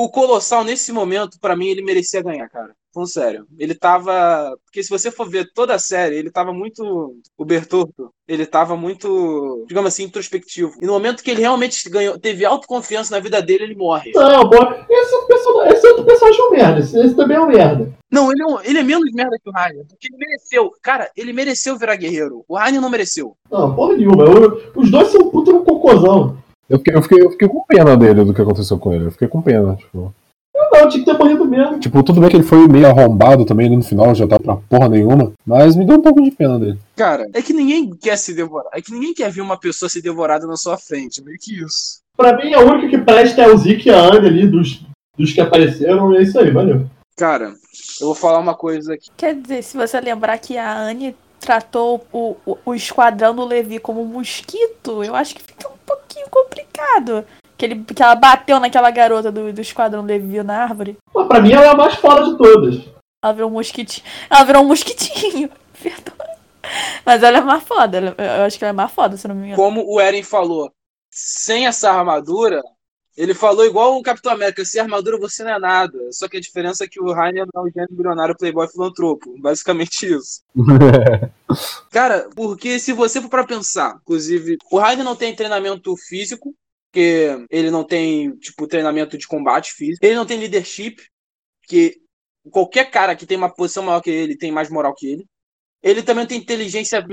o Colossal, nesse momento, para mim, ele merecia ganhar, cara. Falando sério. Ele tava. Porque se você for ver toda a série, ele tava muito. O Bertotto, ele tava muito, digamos assim, introspectivo. E no momento que ele realmente ganhou, teve autoconfiança na vida dele, ele morre. Não, pô, esse outro personagem, esse outro personagem é um merda. Esse, esse também é um merda. Não, ele é, um, ele é menos merda que o Rainer. Porque ele mereceu. Cara, ele mereceu virar guerreiro. O Rainer não mereceu. Não, porra nenhuma. Eu, os dois são puto no cocôzão. Eu fiquei, eu, fiquei, eu fiquei com pena dele do que aconteceu com ele. Eu fiquei com pena, tipo. Não, tinha que ter morrido mesmo. Tipo, tudo bem que ele foi meio arrombado também ali no final, já tá pra porra nenhuma. Mas me deu um pouco de pena dele. Cara, é que ninguém quer se devorar. É que ninguém quer ver uma pessoa ser devorada na sua frente. Meio que isso. Pra mim, a única que presta é o Zeke e a Anne ali, dos, dos que apareceram, e é isso aí, valeu. Cara, eu vou falar uma coisa aqui. Quer dizer, se você lembrar que a Anne tratou o, o, o esquadrão do Levi como um mosquito, eu acho que fica um pouquinho complicado. Que, ele, que ela bateu naquela garota do, do esquadrão Levi na árvore. Mas pra mim, ela é a mais foda de todas. Ela virou um mosquitinho. Ela virou um mosquitinho. Mas ela é mais foda. ela- Eu acho que ela é mais foda, se não me engano. Como o Eren falou, sem essa armadura, ele falou igual o Capitão América, sem armadura você não é nada. Só que a diferença é que o Rainer não é um gênio bilionário playboy filantropo. Basicamente isso. Cara, porque se você for pra pensar, inclusive, o Raiden não tem treinamento físico, porque ele não tem, tipo, treinamento de combate físico. Ele não tem leadership, que qualquer cara que tem uma posição maior que ele tem mais moral que ele. Ele também tem inteligência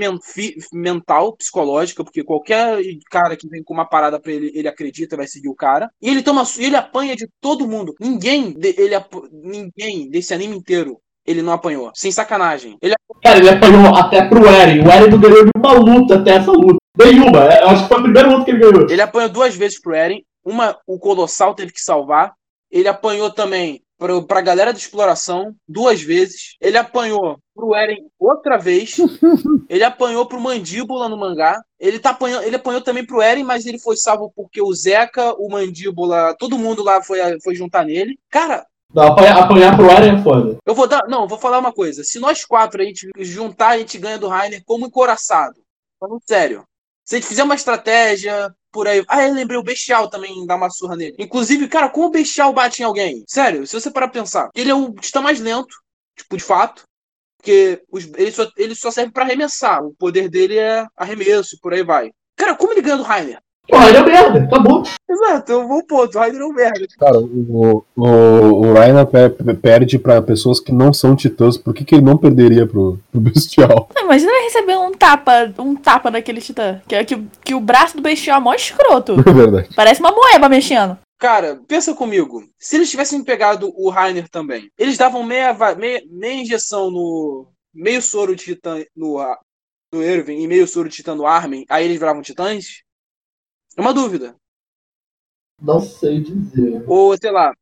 mental, psicológica, porque qualquer cara que vem com uma parada pra ele, ele acredita, vai seguir o cara. E ele toma, ele apanha de todo mundo. Ninguém, ele, ninguém desse anime inteiro, ele não apanhou. Sem sacanagem. Ele Cara, ele apanhou até pro Eren. O Eren não ganhou nenhuma luta até essa luta. Nenhuma. É, Eu acho que foi a primeira luta que ele ganhou. Ele apanhou duas vezes pro Eren. Uma, o Colossal teve que salvar. Ele apanhou também pro, pra galera da exploração duas vezes. Ele apanhou pro Eren outra vez. ele apanhou pro Mandíbula no mangá. Ele, tá apanhando, ele apanhou também pro Eren, mas ele foi salvo porque o Zeca, o Mandíbula, todo mundo lá foi, foi juntar nele. Cara, Não, apanhar, apanhar pro Eren é foda. eu vou dar. Não, vou falar uma coisa. Se nós quatro a gente juntar, a gente ganha do Rainer como encoraçado. Falando sério. Se a gente fizer uma estratégia por aí. Ah, eu lembrei o Bestial também dá uma surra nele. Inclusive, cara, como o Bestial bate em alguém? Sério, se você parar pra pensar, ele é o titã mais lento, tipo, de fato. Porque os- ele, só, ele só serve pra arremessar. O poder dele é arremesso e por aí vai. Cara, como ele ganha do Rainer? Pô, ele é merda. Acabou. Exato, eu vou ponto. O Rainer é um merda. Cara, o, o, o pe- perde pra pessoas que não são titãs. Por que, que ele não perderia pro, pro Bestial? Não, imagina ele receber um tapa, um tapa daquele titã. Que, que, que o braço do bestial é mó escroto. É verdade. Parece uma moeba mexendo. Cara, pensa comigo. Se eles tivessem pegado o Rainer também, eles davam meia, meia, meia injeção no. meio soro de titã no, no Irving e meio soro de titã no Armin, aí eles viravam titãs? É uma dúvida. Não sei dizer. Ou, sei lá,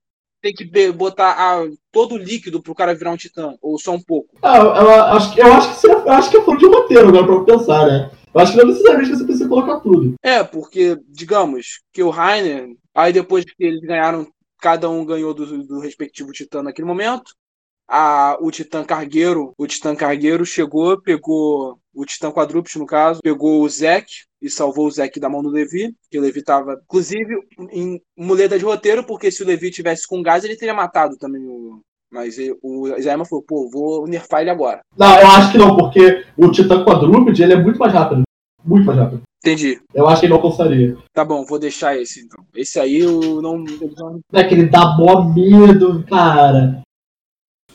tem que botar a- todo o líquido pro cara virar um titã, ou só um pouco. Ah, eu, acho, que- eu acho que seria, eu acho que é fora de roteiro agora pra pensar, né? Eu acho que não necessariamente você precisa colocar tudo. É, porque, digamos, que o Rainer, aí depois que eles ganharam, cada um ganhou do, do respectivo titã naquele momento, a, o Titã Cargueiro, o Titã Cargueiro chegou, pegou o Titã Quadrúpede, no caso, pegou o Zek e salvou o Zek da mão do Levi, que o Levi tava, inclusive, em muleta de roteiro, porque se o Levi tivesse com gás, ele teria matado também o. Mas ele- o Isayama falou, pô, vou nerfar ele agora. Não, eu acho que não, porque o Titã Quadrúpede ele é muito mais rápido. Muito mais rápido. Entendi. Eu acho que ele não alcançaria. Tá bom, vou deixar esse então. Esse aí eu Não é que ele dá mó medo, cara.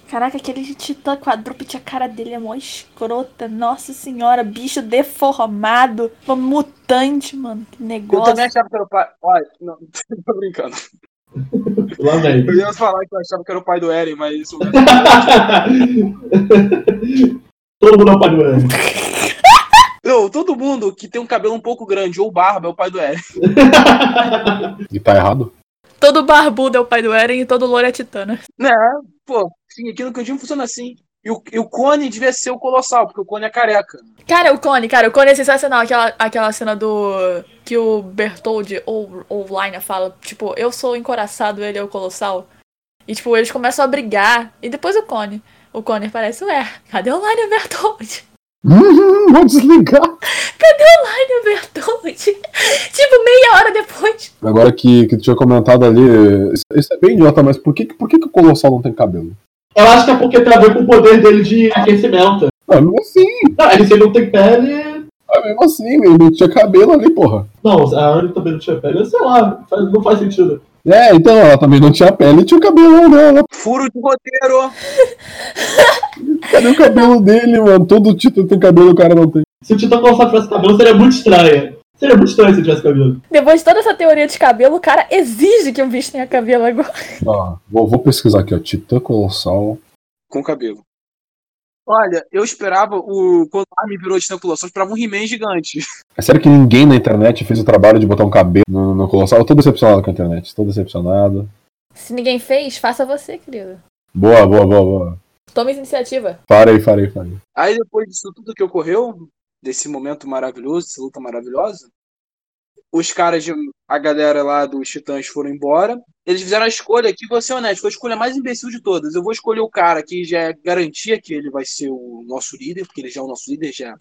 Caraca, aquele titã quadrúpede, a cara dele é mó escrota. Nossa senhora, bicho deformado. Um mutante, mano. Que Eu negócio. também achava que era o pai. Olha, não, tô brincando. Lá vem. Eu ia falar que eu achava que era o pai do Eren, mas isso. Todo mundo é o pai do Eren. Não, todo mundo que tem um cabelo um pouco grande ou barba é o pai do Eren. E tá errado? Todo barbudo é o pai do Eren e todo louro é a titana. Né? Pô, sim, aqui no cantinho funciona assim. E o, e o Cone devia ser o Colossal, porque o Cone é careca. Cara, o Cone, cara, o Cone é sensacional. Aquela, aquela cena do. Que o Bertold ou o Liner fala, tipo, eu sou o encoraçado, ele é o colossal. E, tipo, eles começam a brigar. E depois o Cone. O Cone aparece, ué, cadê o Liner Bertold? Uhum, vou desligar. Cadê o Liner Bertold? tipo, meia hora depois. Agora que, que tu tinha comentado ali, isso, isso é bem idiota, mas por que, por que, que o Colossal não tem cabelo? Eu acho que é porque tem a ver com o poder dele de aquecimento. Ah, mesmo assim, Não, ele se ele não tem pele. ah, mesmo assim, ele não tinha cabelo ali, porra. Não, a Anne também não tinha pele. Sei lá, faz- não faz sentido. É, então, ela também não tinha pele e tinha o cabelo dela. Furo de roteiro. Cadê o cabelo dele, mano? Todo título tem cabelo, o cara não tem. Se o Titã Colossal tivesse cabelo, seria muito estranho. Seria muito estranho se ele tivesse cabelo. Depois de toda essa teoria de cabelo, o cara exige que um bicho tenha cabelo agora. Ó, vou, vou pesquisar aqui, ó. Titã Colossal. Com cabelo. Olha, eu esperava o. Quando o Armin virou de Colossal, eu esperava um He-Man gigante. É sério que ninguém na internet fez o trabalho de botar um cabelo no, no Colossal? Eu tô decepcionado com a internet, tô decepcionado. Se ninguém fez, faça você, querido. Boa, boa, boa, boa. Tome iniciativa. Farei, farei, farei. Aí depois disso tudo que ocorreu, desse momento maravilhoso, dessa luta maravilhosa, os caras de. A galera lá dos Titãs foram embora. Eles fizeram a escolha que, vou ser honesto, foi a escolha mais imbecil de todas. Eu vou escolher o cara que já é garantia que ele vai ser o nosso líder, porque ele já é o nosso líder, já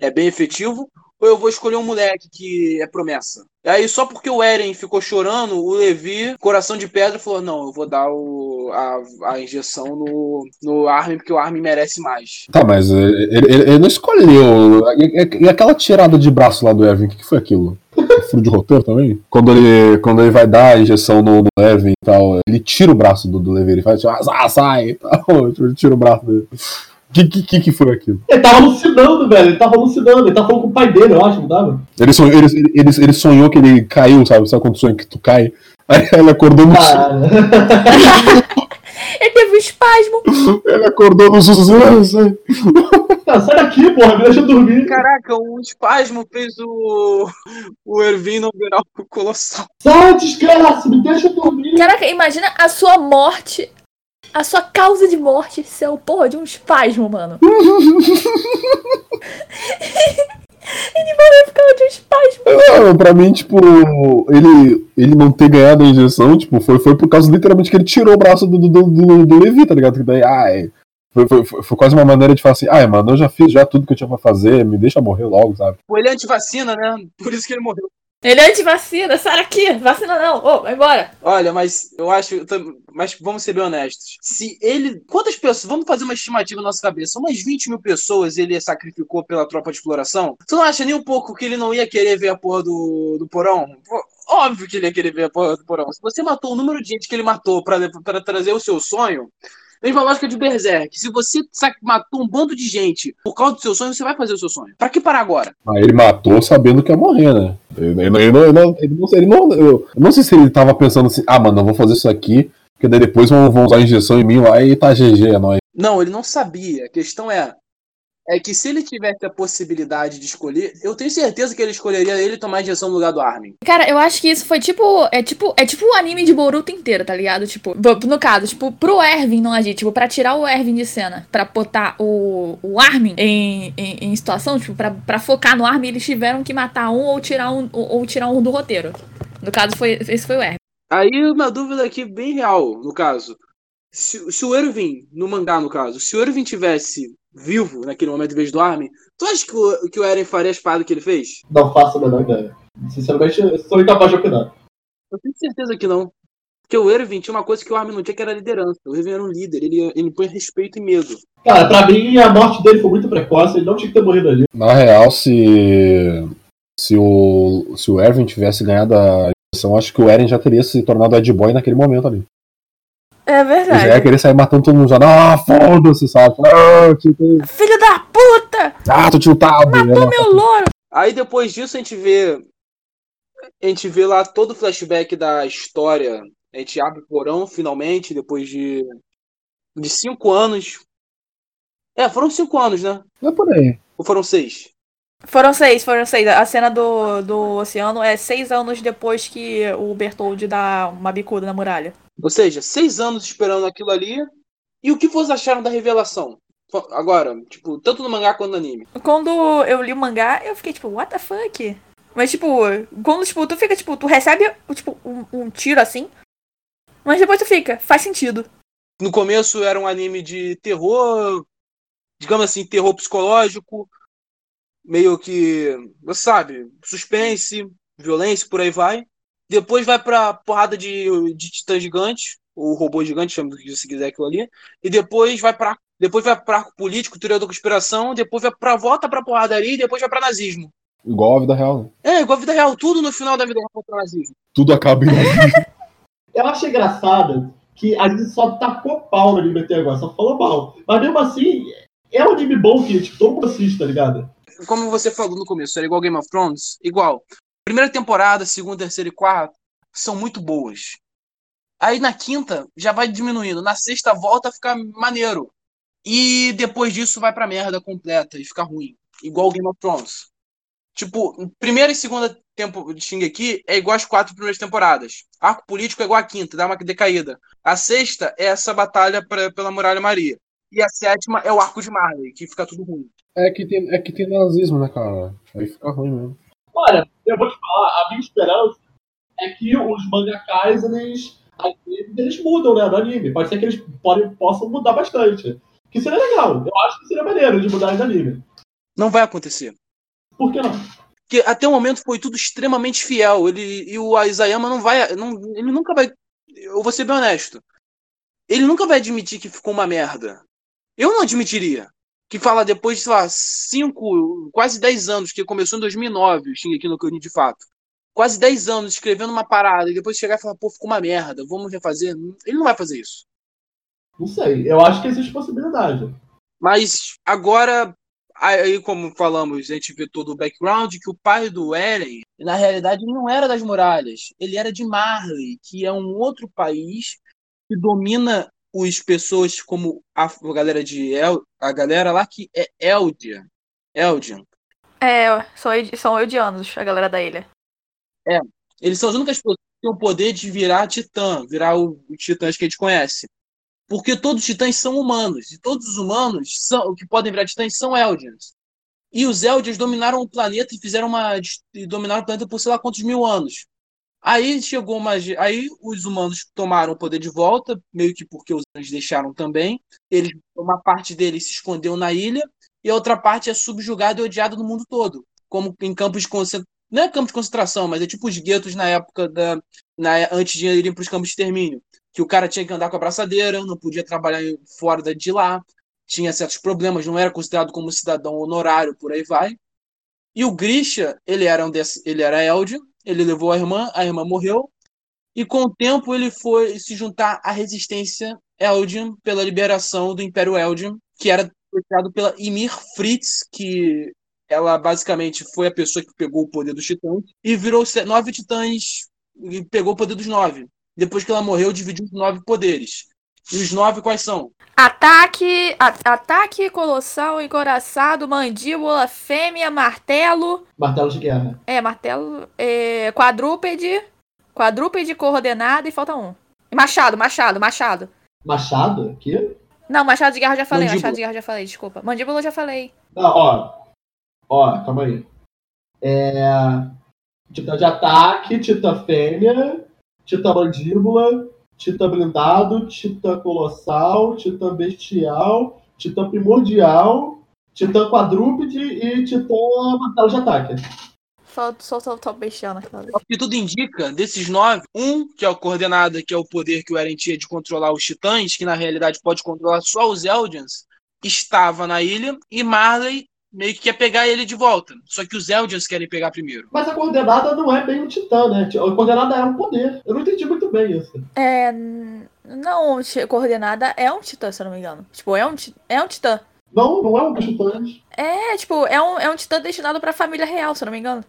é bem efetivo. Ou eu vou escolher um moleque que é promessa. E aí, só porque o Eren ficou chorando, o Levi, coração de pedra, falou: Não, eu vou dar o, a, a injeção no, no Armin, porque o Armin merece mais. Tá, mas ele, ele- ele não escolheu. E, e- aquela tirada de braço lá do Erwin, o que, que foi aquilo? Furo de roteiro também? Quando ele, quando ele vai dar a injeção no, no Erwin e tal, ele tira o braço do, do Levi, ele faz tipo, ah, sai e tal. Ele tira o braço dele. O que, que, que foi aquilo? Ele tava alucinando, velho. Ele tava alucinando. Ele tava falando com o pai dele, eu acho, não tava? Ele sonhou, ele, ele, ele sonhou que ele caiu, sabe? Sabe quando sonha que tu cai? Aí ele acordou no Ah, Ele teve um espasmo. Ele acordou no susto. ah, sai. cara, sai daqui, porra. Me deixa dormir. Caraca, um espasmo fez o, o Ervin virar o colossal. Sai, desgraça. Me deixa dormir. Caraca, imagina a sua morte. A sua causa de morte ser o porra de um espasmo, mano. ele morreu por causa de um espasmo. Não, pra mim, tipo, ele, ele não ter ganhado a injeção, tipo, foi, foi por causa literalmente que ele tirou o braço do, do, do, do Levi, tá ligado? Que daí, ai. Foi, foi, foi, foi quase uma maneira de falar assim, ai, mano, eu já fiz já tudo que eu tinha pra fazer, me deixa morrer logo, sabe? Ele é antivacina, né? Por isso que ele morreu. Ele é antivacina, sai daqui. Vacina não. Ô, vai embora. Olha, mas eu acho. Mas vamos ser bem honestos. Se ele. Quantas pessoas. Vamos fazer uma estimativa na nossa cabeça. Umas 20 mil pessoas ele sacrificou pela tropa de exploração. Tu não acha nem um pouco que ele não ia querer ver a porra do, do porão? Óbvio que ele ia querer ver a porra do porão. Se você matou o número de gente que ele matou pra trazer o seu sonho. Mesma lógica de Berserk. Se você matou um bando de gente por causa do seu sonho, você vai fazer o seu sonho. Pra que parar agora? Aí ele matou sabendo que ia morrer, né? Ele, ele, ele não, ele, não, ele, não, eu, não sei se ele tava pensando assim, ah, mano, eu vou fazer isso aqui, porque daí depois vão, vão usar a injeção em mim lá e tá GG, é nóis. Não, ele não sabia. A questão é. É que se ele tivesse a possibilidade de escolher, eu tenho certeza que ele escolheria ele tomar a injeção no lugar do Armin. Cara, eu acho que isso foi tipo. É tipo. É tipo o anime de Boruto inteiro, tá ligado? Tipo, no caso, tipo, pro Erwin não agir, tipo, pra tirar o Erwin de cena, pra botar o, o Armin em, em, em situação, tipo, pra, pra focar no Armin, eles tiveram que matar um ou tirar um, ou, ou tirar um do roteiro. No caso, foi, esse foi o Erwin. Aí uma dúvida aqui bem real, no caso. Se, se o Erwin, no mangá no caso, se o Erwin tivesse vivo naquele momento em vez do Armin, tu acha que o, que o Eren faria a espada que ele fez? Não faço a menor ideia. Sinceramente, eu sou incapaz de opinar. Eu tenho certeza que não. Porque o Erwin tinha uma coisa que o Armin não tinha, que era liderança. O Erwin era um líder, ele, ele põe respeito e medo. Cara, pra mim a morte dele foi muito precoce, ele não tinha que ter morrido ali. Na real, se. Se o, se o Erwin tivesse ganhado a eleição, acho que o Eren já teria se tornado Ed Boy naquele momento ali. É Ele já ia verdade. querer sair matando todo mundo já. Ah, foda-se, sabe? Ah, tiltei. Filho da puta! ah tô tiltado. Matou meu louro! Aí depois disso a gente vê. A gente vê lá todo o flashback da história. A gente abre o porão finalmente, depois de. De cinco anos. É, foram cinco anos, né? É por aí. Ou foram seis? Foram seis, foram seis. A cena do, do oceano é seis anos depois que o Bertold dá uma bicuda na muralha. Ou seja, seis anos esperando aquilo ali. E o que vocês acharam da revelação? Agora, tipo, tanto no mangá quanto no anime. Quando eu li o mangá, eu fiquei tipo, what the fuck? Mas, tipo, quando, tipo, tu fica, tipo, tu recebe, tipo, um, um tiro assim, mas depois tu fica, faz sentido. No começo era um anime de terror, digamos assim, terror psicológico, meio que, você sabe, suspense, violência, por aí vai. Depois vai pra porrada de, de titã gigante, ou robô gigante, chama do que você quiser aquilo ali. E depois vai pra depois vai pra arco político, teoria da conspiração, depois vai pra volta pra porradaria e depois vai pra nazismo. Igual a vida real, né? É, igual a vida real, tudo no final da vida real vai pra nazismo. Tudo acaba em. Eu achei engraçado que a gente só tacou pau no anime até agora, só falou mal. Mas mesmo assim, é um anime bom que tipo, todo mundo assiste, tá ligado? como você falou no começo, era igual Game of Thrones? Igual. Primeira temporada, segunda, terceira e quarta são muito boas. Aí na quinta já vai diminuindo. Na sexta volta a ficar maneiro. E depois disso vai pra merda completa e fica ruim. Igual Game of Thrones. Tipo, primeira e segunda tempo de Shingeki é igual às quatro primeiras temporadas. Arco político é igual à quinta, dá uma decaída. A sexta é essa batalha pra, pela Muralha Maria. E a sétima é o arco de Marley, que fica tudo ruim. É que tem, é que tem nazismo, né, cara? Aí fica ruim mesmo. Olha, eu vou te falar, a minha esperança é que os mangakais, eles, eles mudam, né, no anime. Pode ser que eles podem, possam mudar bastante. Que seria legal. Eu acho que seria maneiro de mudar de anime. Não vai acontecer. Por que não? Porque até o momento foi tudo extremamente fiel. Ele e o Isayama não vai, não, ele nunca vai. Eu vou ser bem honesto. Ele nunca vai admitir que ficou uma merda. Eu não admitiria. Que fala depois de, sei lá, 5, quase 10 anos, que começou em 2009, o Shingeki no Kyojin de fato. Quase 10 anos escrevendo uma parada e depois chegar e falar, pô, ficou uma merda, vamos refazer. Ele não vai fazer isso. Não sei. Eu acho que existe possibilidade. Mas agora, aí como falamos, a gente vê todo o background que o pai do Eren, na realidade, não era das muralhas, ele era de Marley, que é um outro país que domina as pessoas como a, a galera de El, a galera lá que é Eldia. Eldian. É, são, são eudianos, a galera da ilha. Eles são as únicas pessoas que têm o poder de virar titã, virar o, os titãs que a gente conhece. Porque todos os titãs são humanos, e todos os humanos são, que podem virar titãs são Eldians. E os Eldians dominaram o planeta e fizeram uma. e dominaram o planeta por sei lá quantos mil anos. Aí chegou uma. Aí os humanos tomaram o poder de volta, meio que porque os Eldians deixaram também. Eles, uma parte deles se escondeu na ilha, e a outra parte é subjugada e odiada no mundo todo. Como em campos de concentração. Não é campo de concentração, mas é tipo os guetos na época da. Na, antes de irem para os campos de extermínio. Que o cara tinha que andar com a braçadeira, não podia trabalhar fora de lá, tinha certos problemas, não era considerado como cidadão honorário, por aí vai. E o Grisha, ele era um desse, ele era Eldian, ele levou a irmã, a irmã morreu, e com o tempo ele foi se juntar à resistência Eldian pela liberação do Império Eldian, que era criado pela Ymir Fritz, que ela basicamente foi a pessoa que pegou o poder dos titãs e virou nove titãs e pegou o poder dos nove. Depois que ela morreu, dividiu os nove poderes. E os nove quais são? Ataque, a- ataque colossal, encoraçado, mandíbula, fêmea, martelo. Martelo de guerra. É, martelo. É, quadrúpede. Quadrúpede coordenada e falta um. Machado, machado, machado. Machado? Aqui? Não, machado de guerra eu já falei, Mandíbula. machado de guerra já falei, desculpa. Mandíbula eu já falei. Não, ó. Ó, calma aí. É. Titã de ataque, titã fêmea, titã mandíbula, Titã blindado, Titã colossal, Titã bestial, Titã primordial, Titã quadrúpede e Titã martelo de ataque. Falta só o top bestial naquela vez. O que tudo indica, desses nove, um, que é o coordenada, que é o poder que o Eren tinha de controlar os titãs, que na realidade pode controlar só os Eldians, estava na ilha, e Marley meio que quer pegar ele de volta. Só que os Eldians querem pegar primeiro. Mas a coordenada não é bem um titã, né? A coordenada é um poder. Eu não entendi muito bem isso. É. Não, coordenada é um titã, se eu não me engano. Tipo, é um, é um titã. Não, não é um titã. É, tipo, é um, é um titã destinado pra família real, se eu não me engano.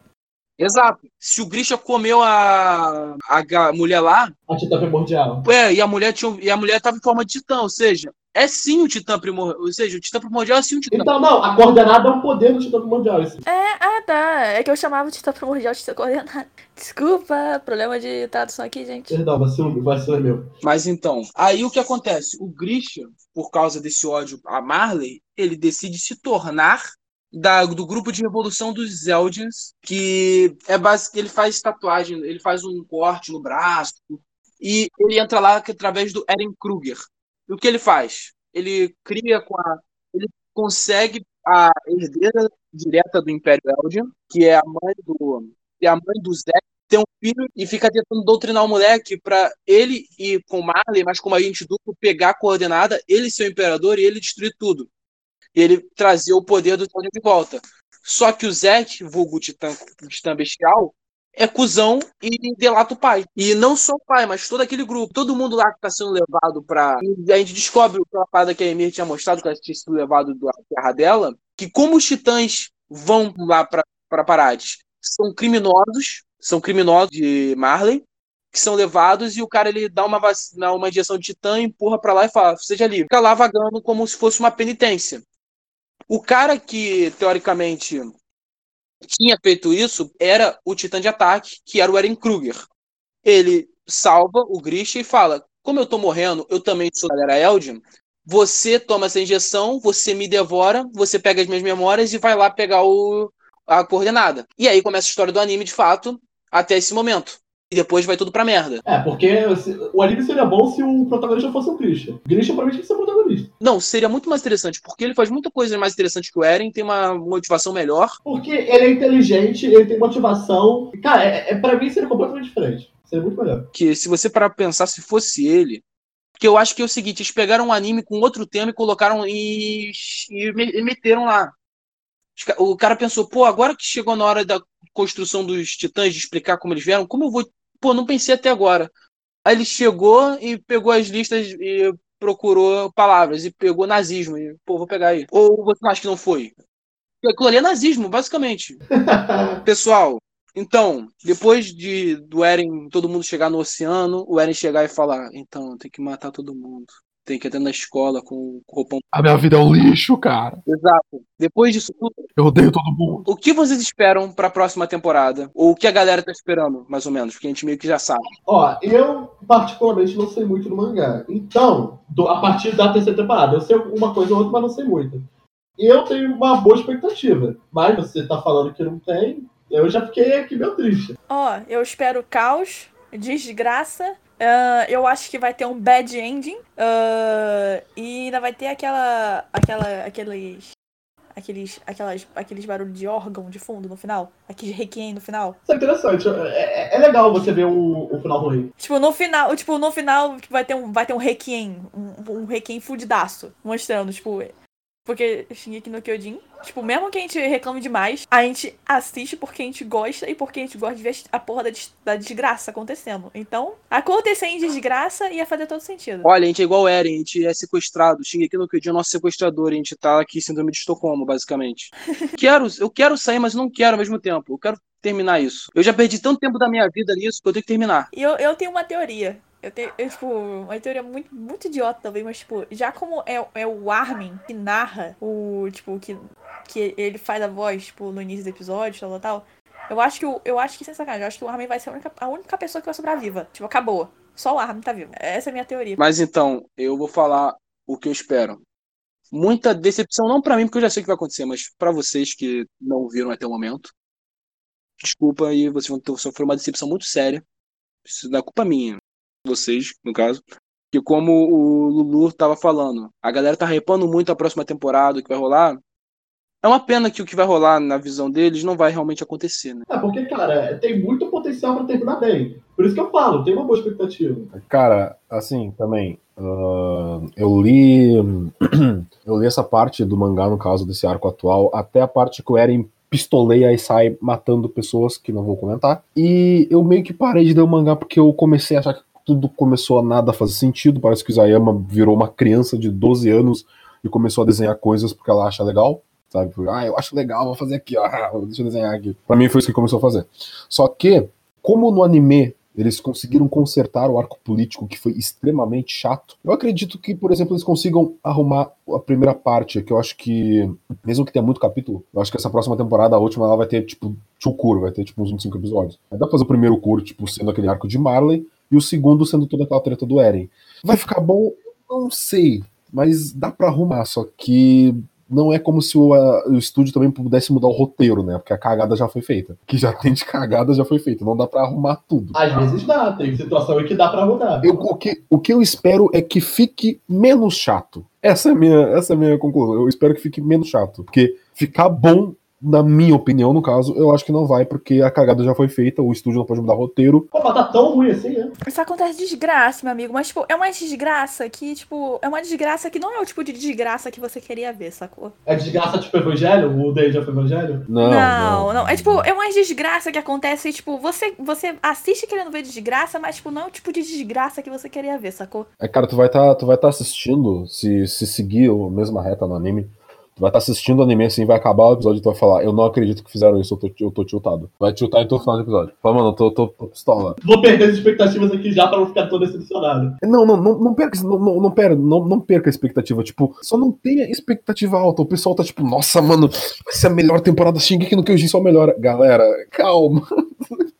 Exato. Se o Grisha comeu a, a ga- mulher lá, A titã primordial. é, e a mulher tinha, e a mulher tava em forma de titã, ou seja, é sim o titã primordial, ou seja, o titã primordial é sim o titã. Então, não, a coordenada é um poder do titã primordial. Isso. É, ah, tá. É que eu chamava de titã primordial de titã coordenada. Desculpa, problema de tradução aqui, gente. Perdão, vacilo, vacilo é meu. Mas então, aí o que acontece? O Grisha, por causa desse ódio a Marley, ele decide se tornar da- do grupo de revolução dos Eldians, que é basic, ele faz tatuagem, ele faz um corte no braço, e ele entra lá através do Eren Kruger. E o que ele faz? Ele cria com a. Ele consegue a herdeira direta do Império Eldian, que é a mãe do. É a mãe do Zé, tem um filho e fica tentando doutrinar o moleque pra ele ir com Marley, mas como agente duplo, pegar a coordenada, ele ser o imperador e ele destruir tudo. E ele trazer o poder do Tony de volta. Só que o Zek, vulgo Titã, Titã Bestial, é cuzão e delata o pai. E não só o pai, mas todo aquele grupo. Todo mundo lá que tá sendo levado pra. E a gente descobre aquela parada que a Emir tinha mostrado, que ela tinha sido levado da terra dela, que como os titãs vão lá pra, pra Parades, são criminosos, são criminosos de Marley, que são levados e o cara ele dá uma, vac... dá uma injeção de titã, empurra pra lá e fala, seja livre. Fica lá vagando como se fosse uma penitência. O cara que, teoricamente, tinha feito isso era o titã de ataque, que era o Eren Kruger. Ele salva o Grisha e fala: Como eu tô morrendo, eu também sou da galera Eldian. Você toma essa injeção, você me devora, você pega as minhas memórias e vai lá pegar o, a coordenada. E aí começa a história do anime de fato, até esse momento. E depois vai tudo pra merda. É, porque o anime seria bom se o protagonista fosse o Grisha. Grisha pra mim tinha que ser o protagonista. Não, seria muito mais interessante, porque ele faz muita coisa mais interessante que o Eren, tem uma motivação melhor. Porque ele é inteligente, ele tem motivação. Cara, é, é, pra mim seria completamente diferente. Seria muito melhor. Que se você parar pra pensar, se fosse ele. Porque eu acho que é o seguinte: eles pegaram um anime com outro tema e colocaram e, e me- meteram lá. O cara pensou, pô, agora que chegou na hora da construção dos titãs, de explicar como eles vieram, como eu vou. Pô, não pensei até agora. Aí ele chegou e pegou as listas e procurou palavras e pegou nazismo. E, pô, vou pegar aí. Ou você acha que não foi? Aquilo ali é nazismo, basicamente. Pessoal, então, depois de do Eren, todo mundo chegar no oceano, o Eren chegar e falar, então, tem que matar todo mundo. Tem que entrar na escola com roupão. A minha vida é um lixo, cara. Exato. Depois disso tudo, Eu odeio todo mundo. o que vocês esperam pra próxima temporada? Ou o que a galera tá esperando, mais ou menos? Porque a gente meio que já sabe. Ó, eu particularmente não sei muito do mangá. Então, do- a partir da terceira temporada, eu sei uma coisa ou outra, mas não sei muito. Eu tenho uma boa expectativa. Mas você tá falando que não tem, eu já fiquei aqui meio triste. Ó, eu espero caos, desgraça. Ah, eu acho que vai ter um bad ending. ah, e ainda vai ter aquela. aquela. aqueles. Aqueles, aquelas, aqueles barulhos de órgão de fundo no final. Aqueles requiem no final. Isso é interessante. É, é- é legal você ver um, um final ruim. Tipo, no final, tipo, no final vai ter um, vai ter um requiem, um, um requiem fudidaço, mostrando, tipo, porque Shingeki no Kyojin, tipo, mesmo que a gente reclame demais, a gente assiste porque a gente gosta e porque a gente gosta de ver a porra da, des- da desgraça acontecendo. Então, acontecer em desgraça ia fazer todo sentido. Olha, a gente é igual o Eren, a gente é sequestrado. Shingeki no Kyojin é o nosso sequestrador, a gente tá aqui síndrome de Estocolmo, basicamente. quero, eu quero sair, mas não quero ao mesmo tempo. Eu quero terminar isso. Eu já perdi tanto tempo da minha vida nisso que eu tenho que terminar. E eu, eu tenho uma teoria. Eu tenho, eu, tipo, uma teoria muito, muito idiota também, mas, tipo, já como é, é o Armin que narra o, tipo, que, que ele faz a voz, tipo, no início do episódio, tal, tal, tal. Eu acho que, eu acho que, sem sacanagem, eu acho que o Armin vai ser a única, a única pessoa que vai sobrar viva. Tipo, acabou. Só o Armin tá vivo. Essa é a minha teoria. Mas então, eu vou falar o que eu espero. Muita decepção, não pra mim, porque eu já sei o que vai acontecer, mas pra vocês que não viram até o momento. Desculpa aí, vocês vão ter, sofrer uma decepção muito séria. Isso não é culpa minha. Vocês, no caso, que como o Lulu tava falando, a galera tá hypando muito a próxima temporada, o que vai rolar. É uma pena que o que vai rolar na visão deles não vai realmente acontecer, né? É, porque, cara, tem muito potencial pra terminar bem. Por isso que eu falo, tem uma boa expectativa. Cara, assim, também. uh, eu li. eu li essa parte do mangá, no caso desse arco atual, até a parte que o Eren pistoleia e sai matando pessoas, que não vou comentar. E eu meio que parei de ler o mangá porque eu comecei a achar que tudo começou a nada fazer sentido. Parece que o Isayama virou uma criança de 12 anos e começou a desenhar coisas porque ela acha legal. Sabe? Ah, eu acho legal, vou fazer aqui, ó. Deixa eu desenhar aqui. Pra mim foi isso que começou a fazer. Só que, como no anime eles conseguiram consertar o arco político que foi extremamente chato. Eu acredito que, por exemplo, eles consigam arrumar a primeira parte, que eu acho que, mesmo que tenha muito capítulo, eu acho que essa próxima temporada, a última, ela vai ter, tipo, cur, vai ter, tipo, uns 25 episódios. Aí dá pra fazer o primeiro cur, tipo, sendo aquele arco de Marley, e o segundo sendo toda aquela treta do Eren. Vai ficar bom? Não sei, mas dá pra arrumar, só que não é como se o, a- o estúdio também pudesse mudar o roteiro, né? Porque a cagada já foi feita. O que já tem de cagada já foi feito. Não dá pra arrumar tudo. Às vezes dá, tem situação em que dá pra mudar. Eu- o, que, o que eu espero é que fique menos chato. Essa é a minha, essa é a minha conclusão. Eu espero que fique menos chato. Porque ficar bom, na minha opinião, no caso, eu acho que não vai, porque a cagada já foi feita, o estúdio não pode mudar roteiro. Pô, mas tá tão ruim assim, né? Isso acontece desgraça, meu amigo. Mas, tipo, é uma desgraça que, tipo, é uma desgraça que não é o tipo de desgraça que você queria ver, sacou? É desgraça tipo Evangelho? O Day of Evangelho? Não, Não, não. É tipo, é uma desgraça que acontece, tipo, você, você assiste querendo ver desgraça, mas, tipo, não é o tipo de desgraça que você queria ver, sacou? É, cara, tu vai estar tu vai tá assistindo, se, se seguir a mesma reta no anime, tu vai estar assistindo o anime assim, vai acabar o episódio e tu vai falar, eu não acredito que fizeram isso, eu tô, eu tô tiltado. Vai tiltar em todo final do episódio. Fala, mano, eu tô, tô, tô pistola. Vou perder as expectativas aqui já pra não ficar todo decepcionado. Não, não, não, não perca, não, não, não, pera, não, não perca a expectativa. Tipo, só não tenha expectativa alta. O pessoal tá tipo, nossa, mano, vai ser a melhor temporada Shingeki no Kyojin, só melhora. Galera, calma.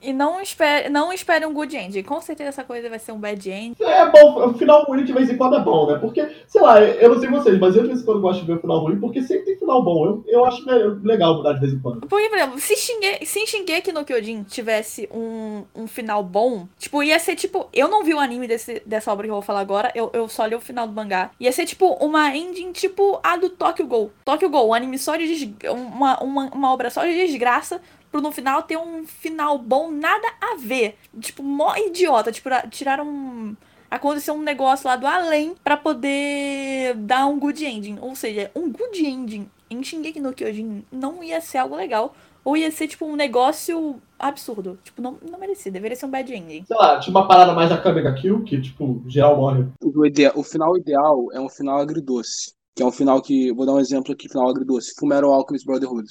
E não espere, não espere um good end. Com certeza essa coisa vai ser um bad end. É bom, o final ruim de vez em quando é bom, né? Porque, sei lá, eu não sei vocês, mas eu de vez em quando gosto de ver o final ruim, porque sempre tem final bom. Eu, eu acho legal mudar de vez em quando. Porque, por exemplo, se Shingeki, se Shingeki no Kyojin tivesse um, um final bom, tipo, ia ser tipo. Eu não vi o anime desse, dessa obra que eu vou falar agora, eu, eu só li o final do mangá. Ia ser tipo uma ending tipo a do Tokyo Ghoul. Tokyo Ghoul, um anime só de. Uma, uma, uma obra só de desgraça. Pro no final ter um final bom, nada a ver. Tipo, mó idiota. Tipo, tiraram. um- Aconteceu um negócio lá do além pra poder dar um good ending. Ou seja, um good ending em Shingeki no Kyojin não ia ser algo legal. Ou ia ser, tipo, um negócio absurdo. Tipo, não, não merecia. Deveria ser um bad ending. Sei lá, tinha uma parada mais da Kamega Kill, que, tipo, geral morre. O, ide- o final ideal é um final agridoce. Que é um final que. Vou dar um exemplo aqui, final agridoce. Fullmetal Alchemist Brotherhood.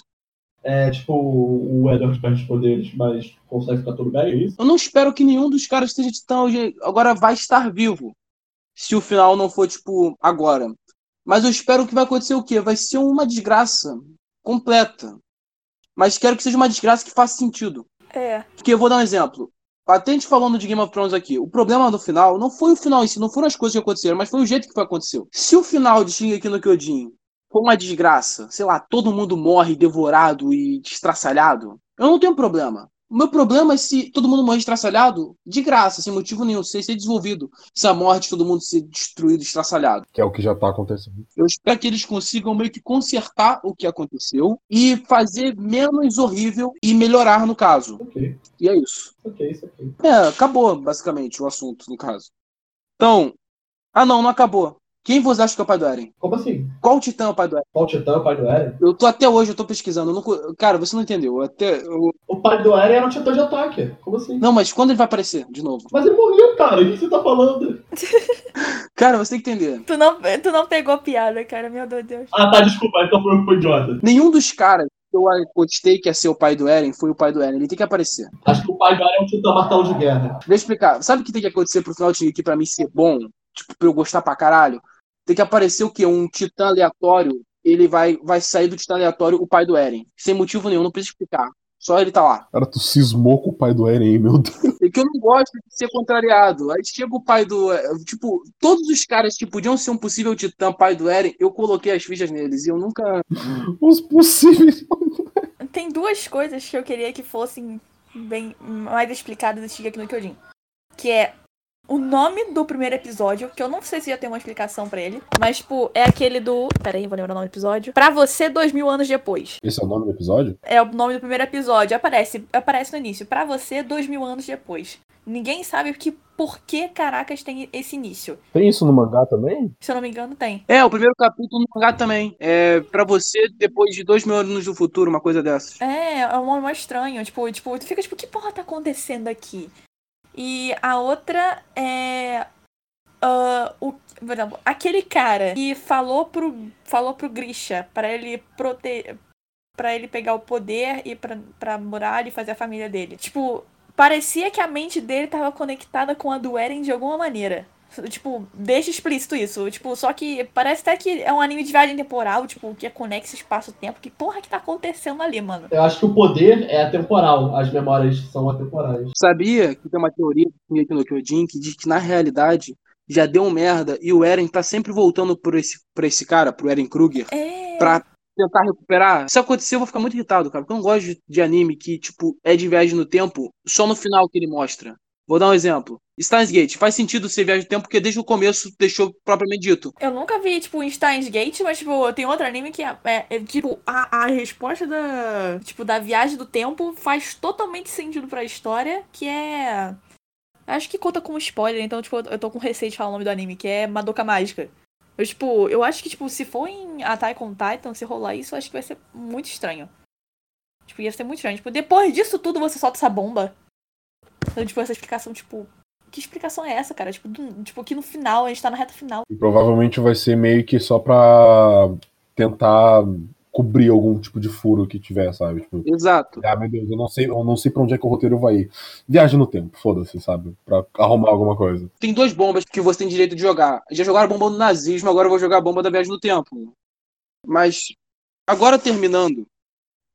É, tipo, o Edward perde os poderes, mas consegue ficar tudo bem, é isso? Eu não espero que nenhum dos caras esteja tão. Agora vai estar vivo. Se o final não for, tipo, agora. Mas eu espero que vai acontecer o quê? Vai ser uma desgraça completa. Mas quero que seja uma desgraça que faça sentido. É. Porque eu vou dar um exemplo. Até a gente falando de Game of Thrones aqui, o problema do final não foi o final em si, não foram as coisas que aconteceram, mas foi o jeito que foi aconteceu. Se o final de Shingeki no Kyojin for uma desgraça, sei lá, todo mundo morre devorado e destraçalhado, eu não tenho problema. O meu problema é se todo mundo morrer estraçalhado de graça, sem motivo nenhum, sem ser desenvolvido. Se a morte de todo mundo ser destruído, estraçalhado. Que é o que já tá acontecendo. Eu espero que eles consigam meio que consertar o que aconteceu e fazer menos horrível e melhorar no caso. Ok, E é isso. ok, isso aqui. É, acabou basicamente o assunto, no caso. Então. Ah, não, não acabou. Quem você acha que é o pai do Eren? Como assim? Qual titã é o pai do Eren? Qual Titã, o pai do Eren? Eu tô até hoje, eu tô pesquisando. eu não Cara, você não entendeu. eu Até, eu- O pai do Eren era um Titã de ataque. Como assim? Não, mas quando ele vai aparecer de novo? Mas ele morreu, cara. O que você tá falando? Cara, você tem que entender. Tu não, tu não pegou a piada, cara. Meu Deus. Ah, tá, desculpa. Então foi fui idiota. Nenhum dos caras que eu acostei que ia ser o pai do Eren foi o pai do Eren. Ele tem que aparecer. Acho que o pai do Eren é um Titã martelo de guerra. Deixa eu explicar. Sabe o que tem que acontecer pro final de aqui pra mim ser bom? Tipo, pra eu gostar pra caralho? Tem que aparecer o quê? Um titã aleatório. Ele vai, vai sair do titã aleatório o pai do Eren. Sem motivo nenhum, não precisa explicar. Só ele tá lá. Cara, tu cismou com o pai do Eren, hein, meu Deus. É que eu não gosto de ser contrariado. Aí chega o pai do. Tipo, todos os caras que podiam ser um possível titã pai do Eren, eu coloquei as fichas neles. E eu nunca. Os possíveis. Tem duas coisas que eu queria que fossem bem mais explicadas do Shingeki no Kyojin. que é o nome do primeiro episódio, que eu não sei se já tem uma explicação pra ele, mas, tipo, é aquele do. Pera aí, vou lembrar o nome do episódio. Pra você, dois mil anos depois. Esse é o nome do episódio? É o nome do primeiro episódio. Aparece, aparece no início. Pra você, dois mil anos depois. Ninguém sabe que por que caracas tem esse início. Tem isso no mangá também? Se eu não me engano, tem. É, o primeiro capítulo no mangá também. É pra você depois de dois mil anos do futuro, uma coisa dessas. É, é um nome mais estranho. Tipo, tipo, tu fica tipo, que porra tá acontecendo aqui? E a outra é. ah, o, exemplo, aquele cara que falou pro, falou pro Grisha pra ele proteger. Pra ele pegar o poder e pra, pra morar e fazer a família dele. Tipo, parecia que a mente dele tava conectada com a do Eren de alguma maneira. Tipo, deixa explícito isso. Tipo, só que parece até que é um anime de viagem temporal, tipo, que é conexo espaço-tempo. Que porra que tá acontecendo ali, mano? Eu acho que o poder é atemporal, as memórias são atemporais. Sabia que tem uma teoria do Kyojin que diz que na realidade já deu merda e o Eren tá sempre voltando por esse, por esse cara, pro Eren Kruger, É. pra tentar recuperar. Se acontecer, eu vou ficar muito irritado, cara, porque eu não gosto de, de anime que, tipo, é de viagem no tempo só no final que ele mostra. Vou dar um exemplo. Steins Gate. Faz sentido ser viagem no tempo porque desde o começo deixou propriamente dito. Eu nunca vi, tipo, em Steins Gate, mas, tipo, tem outro anime que é, é- é, tipo, a, a resposta da, tipo, da viagem do tempo faz totalmente sentido pra história, que é... Acho que conta como spoiler, então, tipo, eu tô com receio de falar o nome do anime, que é Madoka Mágica. Eu, tipo, eu acho que, tipo, se for em Attack on Titan, se rolar isso, eu acho que vai ser muito estranho. Tipo, ia ser muito estranho. Tipo, depois disso tudo, você solta essa bomba. Então, tipo, essa explicação, tipo... Que explicação é essa, cara? Tipo, do- tipo, que no final, a gente tá na reta final. E provavelmente vai ser meio que só pra tentar cobrir algum tipo de furo que tiver, sabe? Tipo, Exato. ah, meu Deus, eu não sei, eu não sei pra onde é que o roteiro vai ir. Viagem no tempo, foda-se, sabe? Pra arrumar alguma coisa. Tem duas bombas que você tem direito de jogar. Já jogaram a bomba do nazismo, agora eu vou jogar a bomba da viagem no tempo. Mas, agora terminando,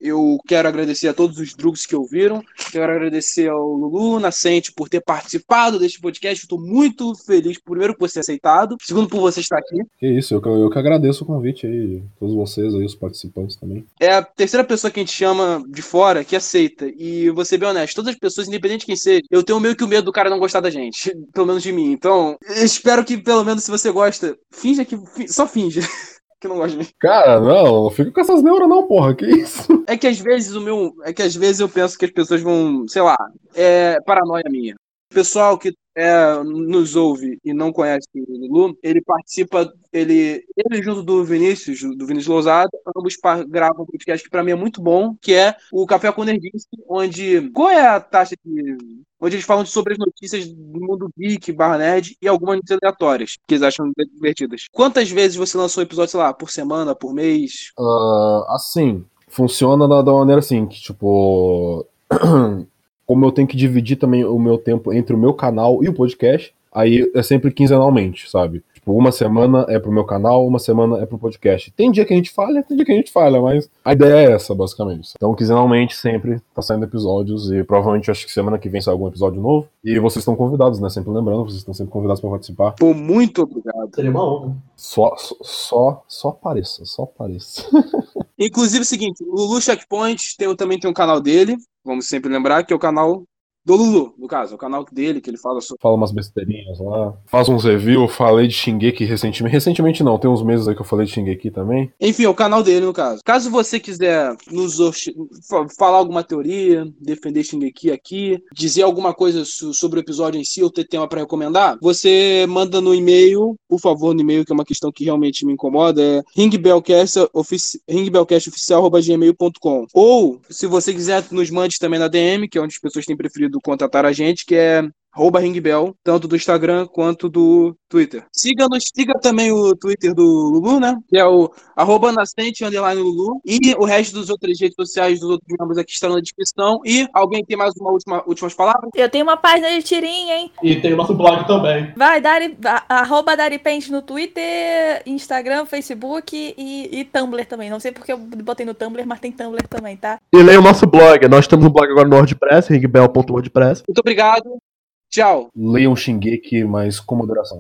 eu quero agradecer a todos os drugs que ouviram. Quero agradecer ao Lulu Nascente por ter participado deste podcast. Estou muito feliz, primeiro, por ser aceitado, segundo, por você estar aqui. Que isso, eu, que- eu que agradeço o convite aí, todos vocês aí, os participantes também. É a terceira pessoa que a gente chama de fora que aceita. E vou ser bem honesto, todas as pessoas, independente de quem seja, eu tenho meio que o medo do cara não gostar da gente. Pelo menos de mim. Então, espero que, pelo menos, se você gosta, finja que. Só finja que não gosta de mim. Cara, não, não fica com essas neuras não, porra, que isso? É que às vezes o meu. É que às vezes eu penso que as pessoas vão. Sei lá. É paranoia minha. O pessoal que é, nos ouve e não conhece o Lulu, ele participa, ele, ele junto do Vinícius, do Vinícius Lousada, ambos gravam um podcast que pra mim é muito bom, que é o Café com Nerdice, onde. Qual é a taxa de. Onde eles falam sobre as notícias do mundo geek, barra nerd e algumas notícias aleatórias, que eles acham divertidas. Quantas vezes você lançou episódio, sei lá, por semana, por mês? Ah, assim, funciona da maneira assim, que tipo. Como eu tenho que dividir também o meu tempo entre o meu canal e o podcast, aí é sempre quinzenalmente, sabe? Tipo, uma semana é pro meu canal, uma semana é pro podcast. Tem dia que a gente falha, tem dia que a gente falha, mas a ideia é essa, basicamente. Então, quinzenalmente sempre tá saindo episódios e provavelmente acho que semana que vem sai algum episódio novo. E vocês estão convidados, né? Sempre lembrando, vocês estão sempre convidados pra participar. Pô, muito obrigado. Seria uma honra. Só, só, só, só apareça, só apareça. Inclusive, é o seguinte, o Lulu Checkpoint tem, também tem um canal dele, vamos sempre lembrar, que o canal do Lulu, no caso, o canal dele, que ele fala sobre. fala umas besteirinhas lá, faz uns reviews, falei de Shingeki recentemente, recentemente não, tem uns meses aí que eu falei de Shingeki também. Enfim, é o canal dele, no caso. Caso você quiser nos falar alguma teoria, defender Shingeki aqui, dizer alguma coisa so- sobre o episódio em si ou ter tema pra recomendar, você manda no e-mail, por favor, no e-mail, que é uma questão que realmente me incomoda, é ringbellcast.ofici- ringbellcastoficial.gmail.com Ou, se você quiser, nos mande também na DM, que é onde as pessoas têm preferido contatar a gente, que é arroba ringbell, tanto do Instagram quanto do Twitter. Siga-nos, siga também o Twitter do Lulu, né? Que é o arroba nascente underline Lulu. E o resto dos outras redes sociais dos outros membros aqui estão na descrição. E alguém tem mais uma última últimas palavras? Eu tenho uma página de tirinha, hein? E tem o nosso blog também. Vai, Dari, arroba Daripente no Twitter, Instagram, Facebook e, e Tumblr também. Não sei porque eu botei no Tumblr, mas tem Tumblr também, tá? E leia o nosso blog. Nós temos um blog agora no WordPress, ringbell.wordpress. Muito obrigado. Tchau. Leiam Shingeki, mas com moderação.